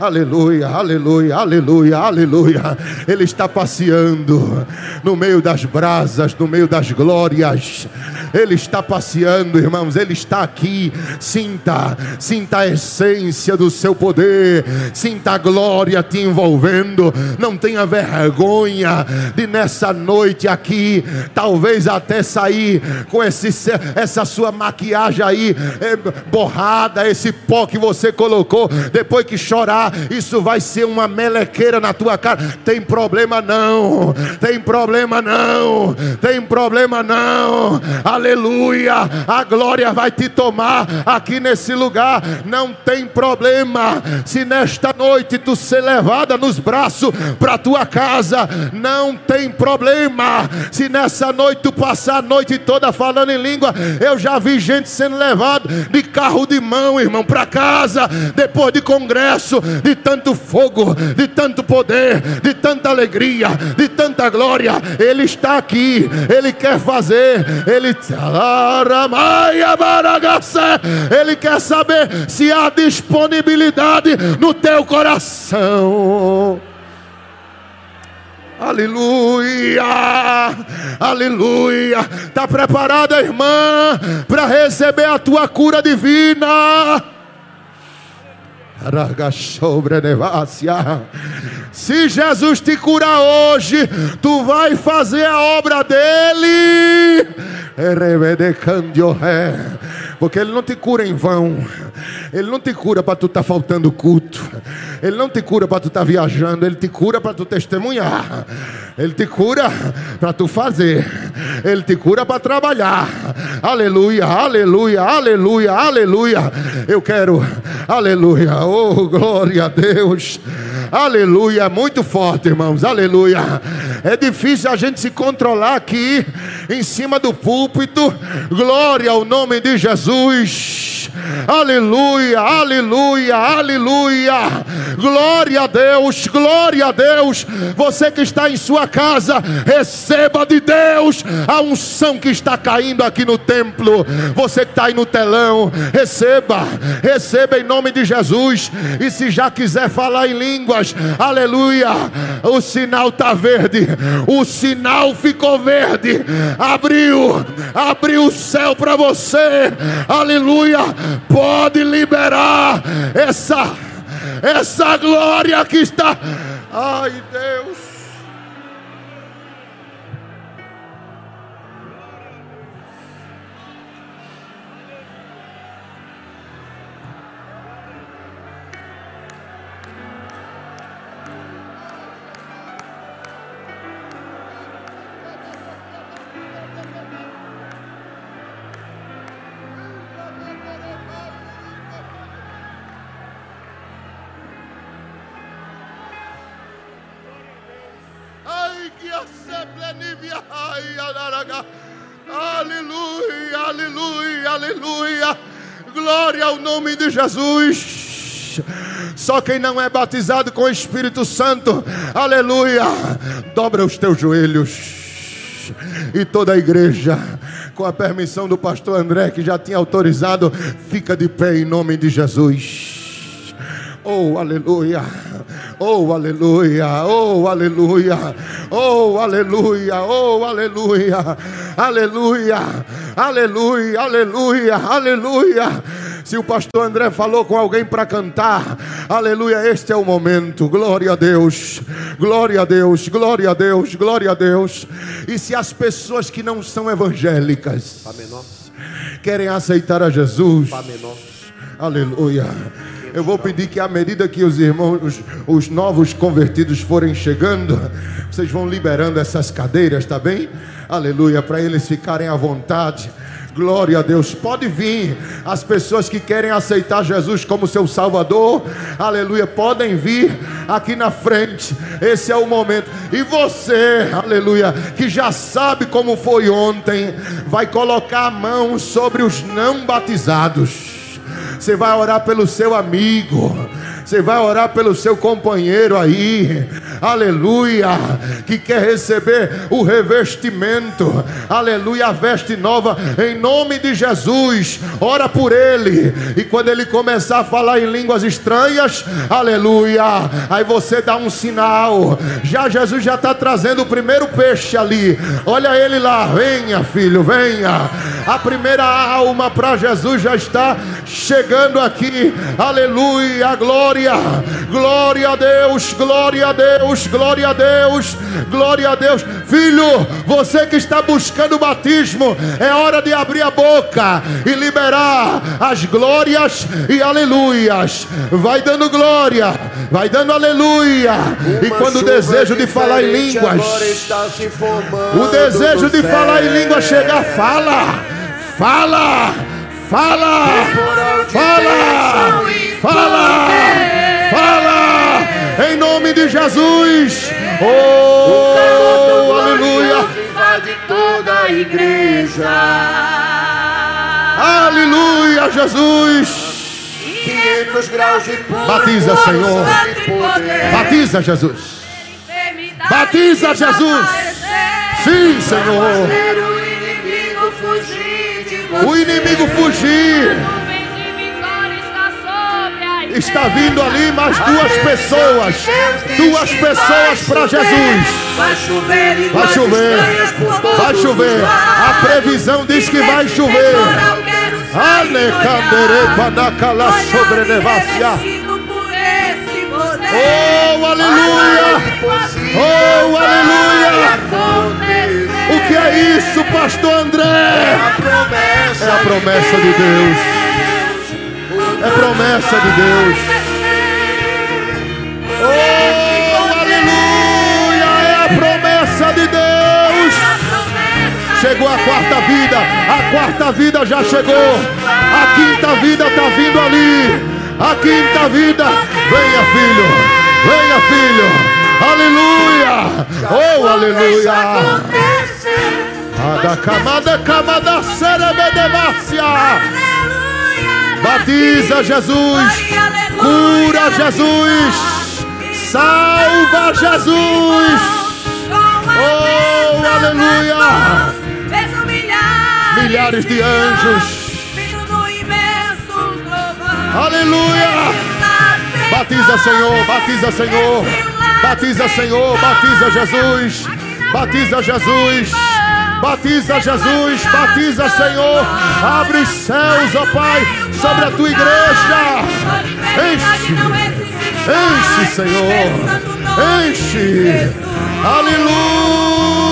Aleluia, aleluia, aleluia, aleluia. Ele está passeando no meio das brasas, no meio das glórias. Ele está passeando, irmãos. Ele está aqui. Sinta, sinta a essência do seu poder. Sinta a glória te envolvendo. Não tenha vergonha de nessa noite aqui, talvez até sair com esse, essa sua maquiagem aí é, borrada, esse pó que você colocou. Depois que chorar, isso vai ser uma melequeira na tua cara. Tem problema não, tem problema não, tem problema não. Aleluia, a glória vai te tomar aqui nesse lugar. Não tem problema se nesta noite tu ser levada nos braços para tua casa. Não tem problema se nessa noite tu passar a noite toda falando em língua. Eu já vi gente sendo levado de carro de mão, irmão, para casa depois de congresso, de tanto fogo, de tanto poder, de tanta alegria, de tanta glória. Ele está aqui, ele quer fazer, ele ele quer saber se há disponibilidade no teu coração. Aleluia, aleluia. Está preparada, irmã, para receber a tua cura divina? Se Jesus te curar hoje, tu vai fazer a obra dele. Porque ele não te cura em vão. Ele não te cura para tu estar tá faltando culto. Ele não te cura para tu estar tá viajando. Ele te cura para tu testemunhar. Ele te cura para tu fazer. Ele te cura para trabalhar. Aleluia, aleluia, aleluia, aleluia. Eu quero, aleluia. Oh, glória a Deus. Aleluia, muito forte, irmãos. Aleluia. É difícil a gente se controlar aqui em cima do púlpito. Glória ao nome de Jesus. Jesus. Aleluia, aleluia, aleluia. Glória a Deus, glória a Deus. Você que está em sua casa, receba de Deus a unção que está caindo aqui no templo. Você que está aí no telão, receba, receba em nome de Jesus. E se já quiser falar em línguas, aleluia. O sinal está verde, o sinal ficou verde. Abriu, abriu o céu para você, aleluia. Pode liberar essa, essa glória que está. Ai, Deus. Aleluia, aleluia, aleluia. Glória ao nome de Jesus. Só quem não é batizado com o Espírito Santo, aleluia, dobra os teus joelhos. E toda a igreja, com a permissão do pastor André, que já tinha autorizado, fica de pé em nome de Jesus. Oh, aleluia. Oh, aleluia, oh, aleluia, oh, aleluia, oh, aleluia, aleluia, aleluia, aleluia, aleluia. Se o pastor André falou com alguém para cantar, aleluia, este é o momento. Glória a Deus, glória a Deus, glória a Deus, glória a Deus. E se as pessoas que não são evangélicas querem aceitar a Jesus, aleluia eu vou pedir que à medida que os irmãos, os, os novos convertidos forem chegando, vocês vão liberando essas cadeiras, tá bem? Aleluia, para eles ficarem à vontade. Glória a Deus. Pode vir as pessoas que querem aceitar Jesus como seu Salvador. Aleluia. Podem vir aqui na frente. Esse é o momento. E você, aleluia, que já sabe como foi ontem, vai colocar a mão sobre os não batizados. Você vai orar pelo seu amigo. Você vai orar pelo seu companheiro aí, aleluia, que quer receber o revestimento, aleluia, a veste nova, em nome de Jesus. Ora por ele, e quando ele começar a falar em línguas estranhas, aleluia, aí você dá um sinal. Já Jesus já está trazendo o primeiro peixe ali, olha ele lá, venha filho, venha. A primeira alma para Jesus já está chegando aqui, aleluia, glória, glória a Deus, glória a Deus, glória a Deus, glória a Deus, filho, você que está buscando o batismo, é hora de abrir a boca e liberar as glórias e aleluias, vai dando glória, vai dando aleluia, e quando o desejo de falar em línguas, o desejo de falar em línguas chegar, fala, fala, fala, fala, fala, fala, em nome de Jesus. Oh, aleluia. de toda a igreja. Aleluia, Jesus. 500 graus de puro Batiza, Senhor. Batiza, Jesus. Batiza, Jesus. Sim, Senhor. O inimigo fugir Está vindo ali mais duas pessoas. Duas pessoas para Jesus. Vai chover, Vai chover. Vai chover. A previsão diz que vai chover. temporal quero sair Ale candere olhar. panacala Olhar sobre nevacia. Oh, aleluia. Oh, aleluia. O que é isso, pastor André? É a promessa de Deus. É promessa de Deus. Oh, aleluia. É a promessa de Deus. Chegou a quarta vida. A quarta vida já chegou. A quinta vida está vindo ali. A quinta vida. Venha, filho. Venha, filho. Aleluia. Oh, aleluia. Ada camada camada cerebedemácia. Batiza Jesus. Cura Jesus. Salva Jesus. Oh, aleluia. Milhares de anjos. Aleluia. Batiza, Senhor. Batiza, Senhor. Batiza, Senhor. Batiza, Jesus. Batiza, Jesus. Batiza, Jesus. Batiza, Senhor. Abre os céus, ó Pai, sobre a tua igreja. Enche. Enche, Senhor. Enche. Aleluia.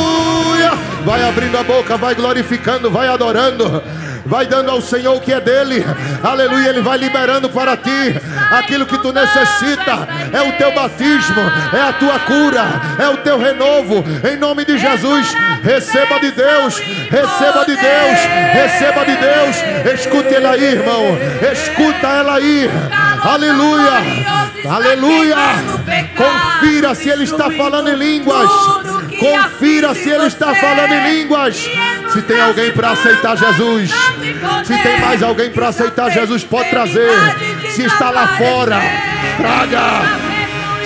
Vai abrindo a boca, vai glorificando, vai adorando. Vai dando ao Senhor o que é dele, aleluia. Ele vai liberando para ti aquilo que tu necessita. É o teu batismo, é a tua cura, é o teu renovo. Em nome de Jesus, receba de Deus, receba de Deus, receba de Deus. Escute ela aí, irmão, escuta ela aí, aleluia, aleluia. Confira se ele está falando em línguas, confira se ele está falando em línguas. Se tem alguém para aceitar Jesus, se tem mais alguém para aceitar Jesus, pode trazer. Se está lá fora, traga.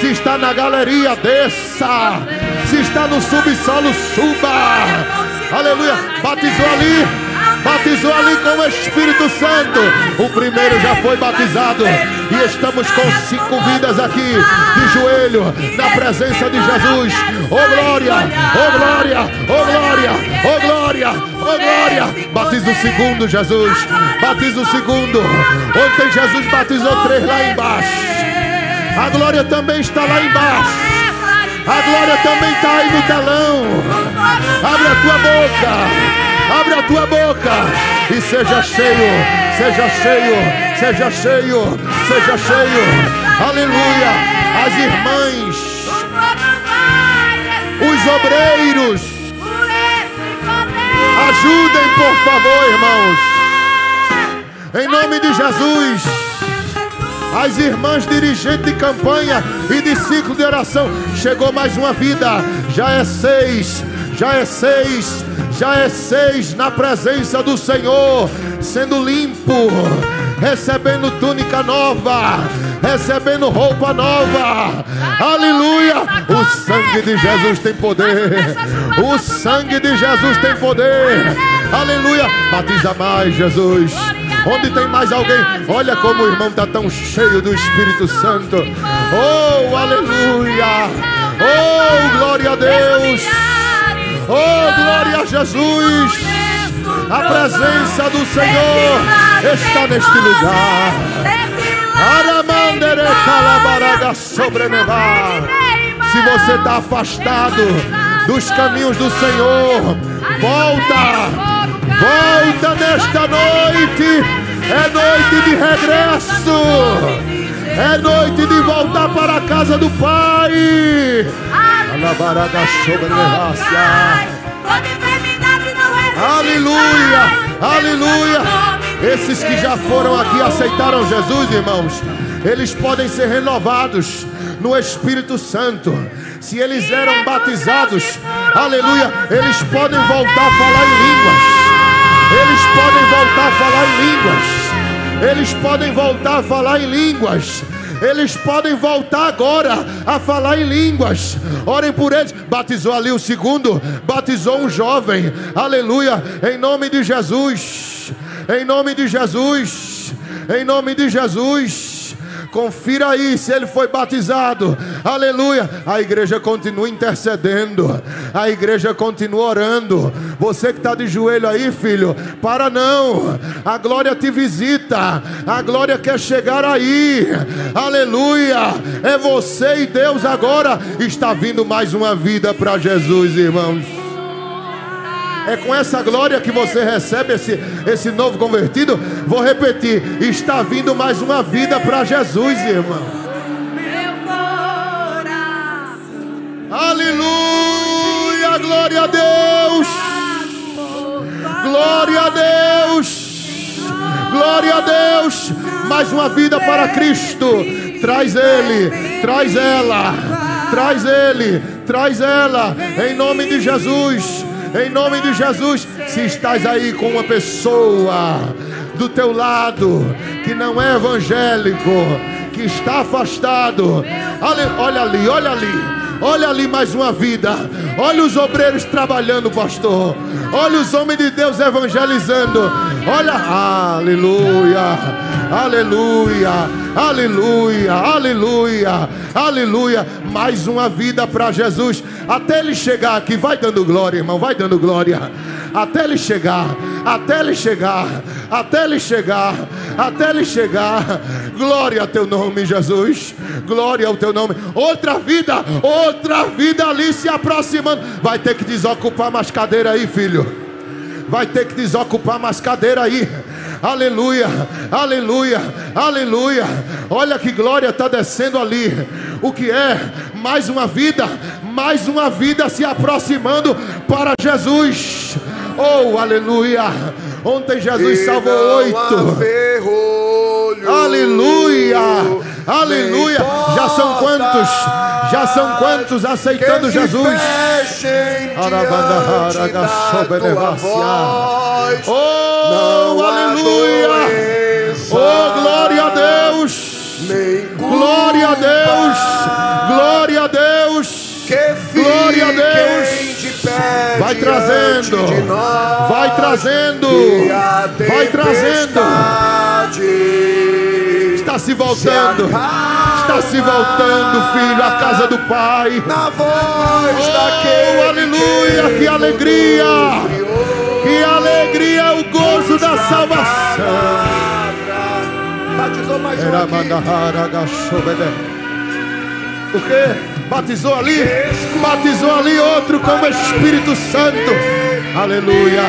Se está na galeria, desça. Se está no subsolo, suba. Aleluia. Batizou ali. Batizou ali com o Espírito Santo. O primeiro já foi batizado. E estamos com cinco vidas aqui, de joelho, na presença de Jesus. Oh glória, oh glória, oh glória, oh glória, oh glória. Batiza o segundo, Jesus. Batiza o segundo. Ontem Jesus batizou três lá embaixo. A glória também está lá embaixo. A glória também está aí no telão. Abre a tua boca. Abre a tua boca e seja cheio, seja cheio, seja cheio, seja cheio. Aleluia. As irmãs, os obreiros, ajudem, por favor, irmãos. Em nome de Jesus. As irmãs dirigentes de campanha e de ciclo de oração. Chegou mais uma vida. Já é seis. Já é seis. Já é seis na presença do Senhor. Sendo limpo. Recebendo túnica nova. recebendo roupa nova. Aleluia! O sangue de Jesus tem poder. O sangue de Jesus tem poder. Aleluia! Batiza mais, Jesus. Onde tem mais alguém? Olha como o irmão está tão cheio do Espírito Santo. Oh, aleluia! Oh, glória a Deus! Oh, glória a Jesus! A presença do Senhor está neste lugar. Aramandere calabaraga sobrenevar. Se você está afastado dos caminhos do Senhor, volta, volta nesta noite. É noite de regresso. É noite de voltar para a casa do Pai. Alabaraga sobrenevácia. Aleluia, aleluia. Esses que já foram aqui aceitaram Jesus, irmãos, eles podem ser renovados no Espírito Santo. Se eles eram batizados, aleluia, eles podem voltar a falar em línguas. Eles podem voltar a falar em línguas. Eles podem voltar a falar em línguas. Eles podem voltar agora a falar em línguas. Orem por eles. Batizou ali o segundo, batizou um jovem. Aleluia. Em nome de Jesus. Em nome de Jesus. Em nome de Jesus. Confira aí se ele foi batizado. Aleluia. A igreja continua intercedendo. A igreja continua orando. Você que está de joelho aí, filho, para não. A glória te visita. A glória quer chegar aí. Aleluia. É você e Deus agora. Está vindo mais uma vida para Jesus, irmãos. É com essa glória que você recebe esse, esse novo convertido. Vou repetir: está vindo mais uma vida para Jesus, irmão. Aleluia, glória a Deus. Glória a Deus. Glória a Deus. Mais uma vida para Cristo. Traz ele, traz ela, traz ele, traz ela, em nome de Jesus. Em nome de Jesus, se estás aí com uma pessoa do teu lado que não é evangélico, que está afastado, olha ali, olha ali. Olha ali mais uma vida. Olha os obreiros trabalhando, pastor. Olha os homens de Deus evangelizando. Olha, aleluia, aleluia, aleluia, aleluia, aleluia. Mais uma vida para Jesus. Até ele chegar aqui, vai dando glória, irmão, vai dando glória. Até ele chegar, até ele chegar, até ele chegar, até ele chegar. Glória ao teu nome, Jesus. Glória ao teu nome. Outra vida, outra vida ali se aproximando. Vai ter que desocupar mais cadeira aí, filho. Vai ter que desocupar mais cadeira aí. Aleluia, aleluia, aleluia. Olha que glória está descendo ali. O que é? Mais uma vida, mais uma vida se aproximando para Jesus. Oh, aleluia. Ontem Jesus salvou oito. Aleluia, aleluia. Já são quantos? Já são quantos aceitando Jesus? Oh, aleluia. Oh, glória a Deus. Glória a Deus. Glória a Deus. Glória a Deus. Vai trazendo. Vai trazendo. Vai trazendo. Está se voltando. Está se voltando, filho, à casa do Pai. Na voz Oh, daquele aleluia, que alegria. Que alegria, o gozo da salvação. Batizou mais um aqui. que? Batizou ali? Batizou ali outro com o Espírito Santo. Aleluia.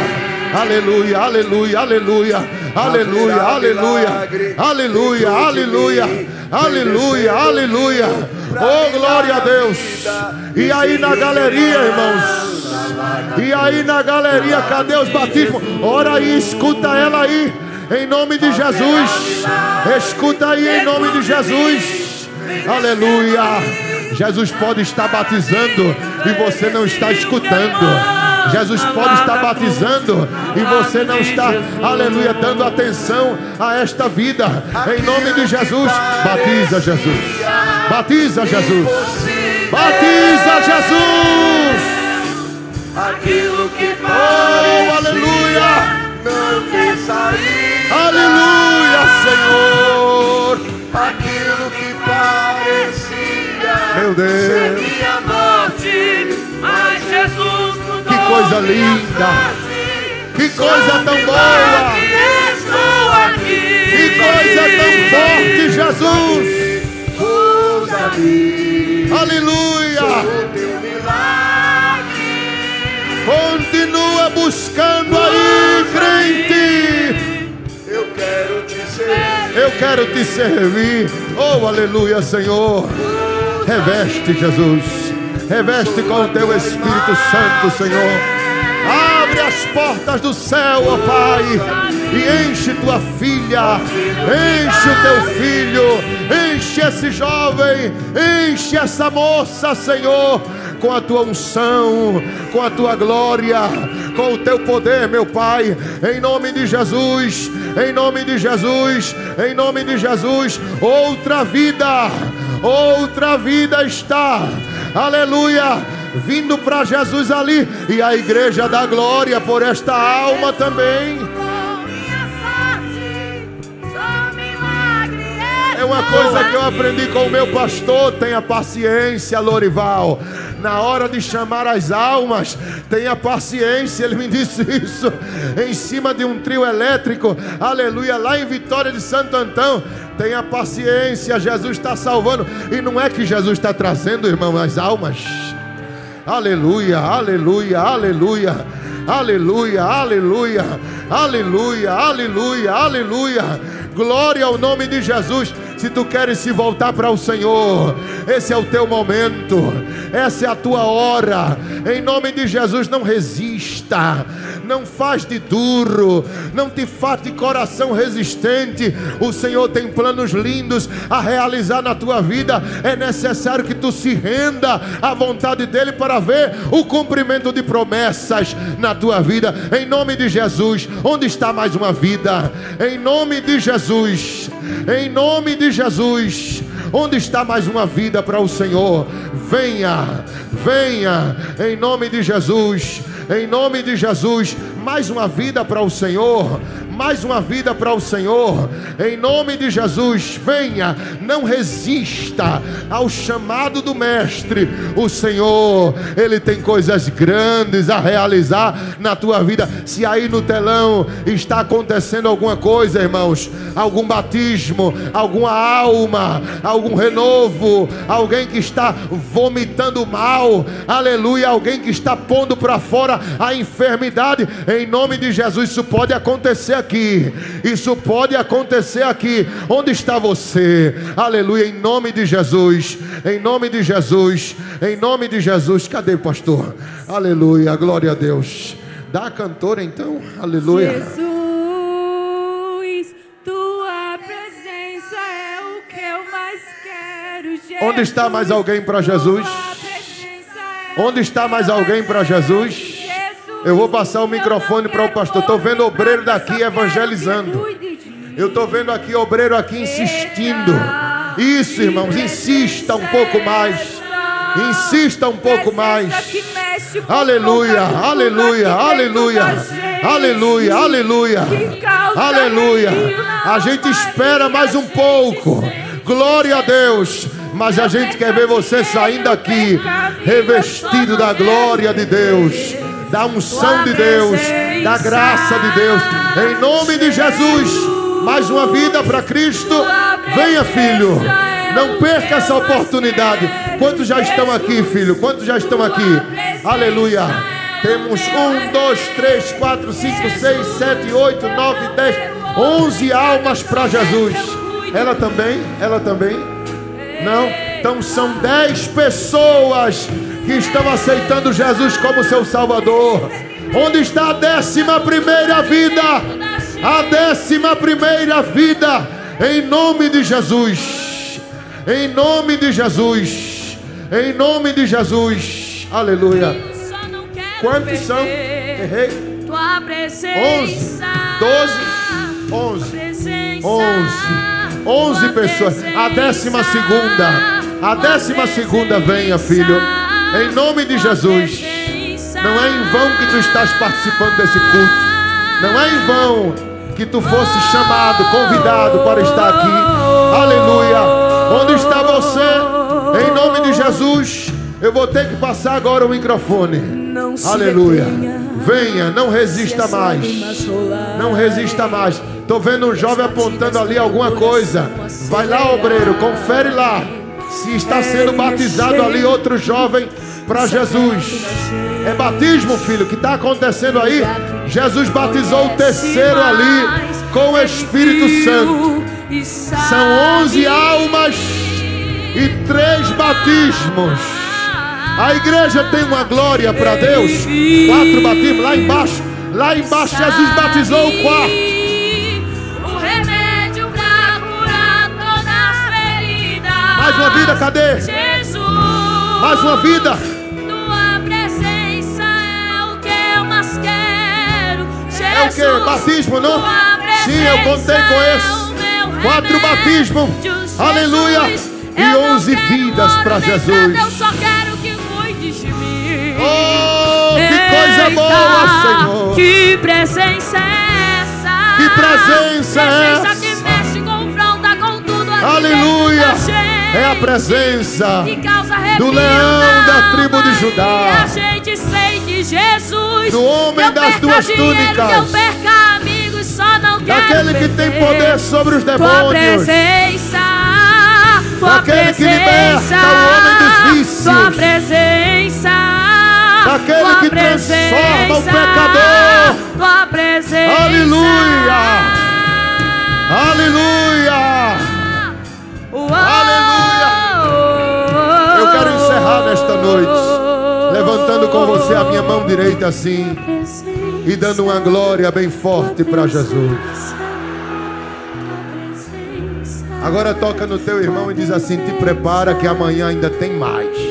Aleluia, aleluia, aleluia, aleluia, aleluia, aleluia, aleluia, aleluia, aleluia. Oh, glória a Deus. E aí na galeria, irmãos. E aí na galeria, cadê os batismos? Ora aí, escuta ela aí. Em nome de Jesus. Escuta aí em nome de Jesus. Aleluia. Jesus pode estar batizando e você não está escutando. Jesus pode estar batizando e você não está, aleluia, dando atenção a esta vida. Em nome de Jesus, batiza Jesus. Batiza Jesus. Batiza Jesus. Aquilo que Oh, aleluia. não ter saída. Aleluia, Senhor. Aquilo Meu Deus. Seria a morte, mas Jesus mudou Que coisa linda. Que coisa tão boa. Estou aqui. Que coisa tão forte, Jesus. usa-me. Aleluia. O teu milagre. Continua buscando aí, crente. Eu quero te servir. Oh, aleluia, Senhor. Reveste, Jesus. Reveste com o teu Espírito Santo, Senhor. Abre as portas do céu, ó Pai, e enche tua filha, enche o teu filho, enche esse jovem, enche essa moça, Senhor, com a tua unção, com a tua glória, com o teu poder, meu Pai, em nome de Jesus, em nome de Jesus, em nome de Jesus, outra vida, outra vida está, aleluia, vindo para Jesus ali, e a igreja dá glória por esta alma também. Uma coisa que eu aprendi com o meu pastor. Tenha paciência, Lorival. Na hora de chamar as almas, tenha paciência. Ele me disse isso em cima de um trio elétrico. Aleluia, lá em Vitória de Santo Antão. Tenha paciência, Jesus está salvando. E não é que Jesus está trazendo, irmão, as almas. Aleluia, aleluia, aleluia. Aleluia, aleluia, aleluia, aleluia, aleluia. Glória ao nome de Jesus. Se tu queres se voltar para o Senhor, esse é o teu momento, essa é a tua hora. Em nome de Jesus, não resista, não faz de duro, não te faz de coração resistente. O Senhor tem planos lindos a realizar na tua vida. É necessário que tu se renda à vontade dEle para ver o cumprimento de promessas na tua vida. Em nome de Jesus, onde está mais uma vida? Em nome de Jesus, em nome de Jesus. Onde está mais uma vida para o Senhor? Venha, venha, em nome de Jesus, em nome de Jesus, mais uma vida para o Senhor, mais uma vida para o Senhor, em nome de Jesus, venha, não resista ao chamado do Mestre, o Senhor, Ele tem coisas grandes a realizar na tua vida. Se aí no telão está acontecendo alguma coisa, irmãos, algum batismo, alguma alma, algum renovo, alguém que está vomitando mal, aleluia, alguém que está pondo para fora a enfermidade, em nome de Jesus, isso pode acontecer aqui, isso pode acontecer aqui, onde está você, aleluia, em nome de Jesus, em nome de Jesus, em nome de Jesus, cadê pastor? Aleluia, glória a Deus. Dá a cantora então, aleluia. Jesus, é Onde está mais alguém para Jesus? é Onde está mais alguém para Jesus? Eu vou passar o microfone para o pastor. Estou vendo obreiro daqui evangelizando. Eu estou vendo aqui obreiro aqui insistindo. Isso, irmãos, insista um pouco mais. Insista um pouco mais. Aleluia, aleluia, aleluia, aleluia, aleluia, aleluia. A gente espera mais um pouco. Glória a Deus. Mas a gente quer ver você saindo daqui revestido da glória de Deus, da unção de Deus, da graça de Deus. Em nome de Jesus, mais uma vida para Cristo. Venha, filho. Não perca essa oportunidade. Quantos já estão aqui, filho? Quantos já estão aqui? Aleluia. Temos um, dois, três, quatro, cinco, seis, sete, oito, nove, dez, onze almas para Jesus. Ela também? Ela também? Não? Então são dez pessoas que estão aceitando Jesus como seu Salvador. Onde está a décima primeira vida? A décima primeira vida. Em nome de Jesus. Em nome de Jesus. Em nome de Jesus. Aleluia. Quantos são? Errei. Tua presença. Onze, doze, onze, Presença. Onze. Onze Tua pessoas. A décima segunda. A décima segunda venha, filho. Em nome de Jesus. Não é em vão que tu estás participando desse culto. Não é em vão que tu fosse chamado, convidado para estar aqui. Aleluia. Onde está você? Em nome de Jesus. Eu vou ter que passar agora o microfone. Aleluia. Venha, não resista mais. Não resista mais. Tô vendo um jovem apontando ali alguma coisa. Vai lá, obreiro, confere lá. Se está sendo batizado ali outro jovem para Jesus. É batismo, filho, que está acontecendo aí. Jesus batizou o terceiro ali com o Espírito Santo. São 11 almas e três batismos. A igreja tem uma glória para Deus. Quatro batismos lá embaixo. Lá embaixo Jesus batizou o quarto. Mais uma vida, cadê? Jesus. Mais uma vida. Tua presença é o que eu mais quero. É o que? Batismo, não? Sim, eu contei com esse. é meu Quatro batismos. Jesus, Aleluia. E eu não 11 quero vidas nem Jesus. Eu só quero que cuides de mim. Oh, que coisa boa, Senhor. Que presença é essa? Que presença é Presença essa? que mexe, confronta com tudo Aleluia. É a presença que do leão da tribo de E Judá. a gente Jesus. Do homem que das duas dinheiro, túnicas. Que eu perca amigos, só não Daquele que tem poder sobre os Tua demônios. presença. Tua Daquele que presença. liberta o homem dos vícios. Tua presença. Daquele Tua que transforma o presença. pecador. Tua presença. Aleluia. Aleluia. Noite, levantando com você a minha mão direita assim e dando uma glória bem forte para Jesus. Agora toca no teu irmão e diz assim: Te prepara que amanhã ainda tem mais.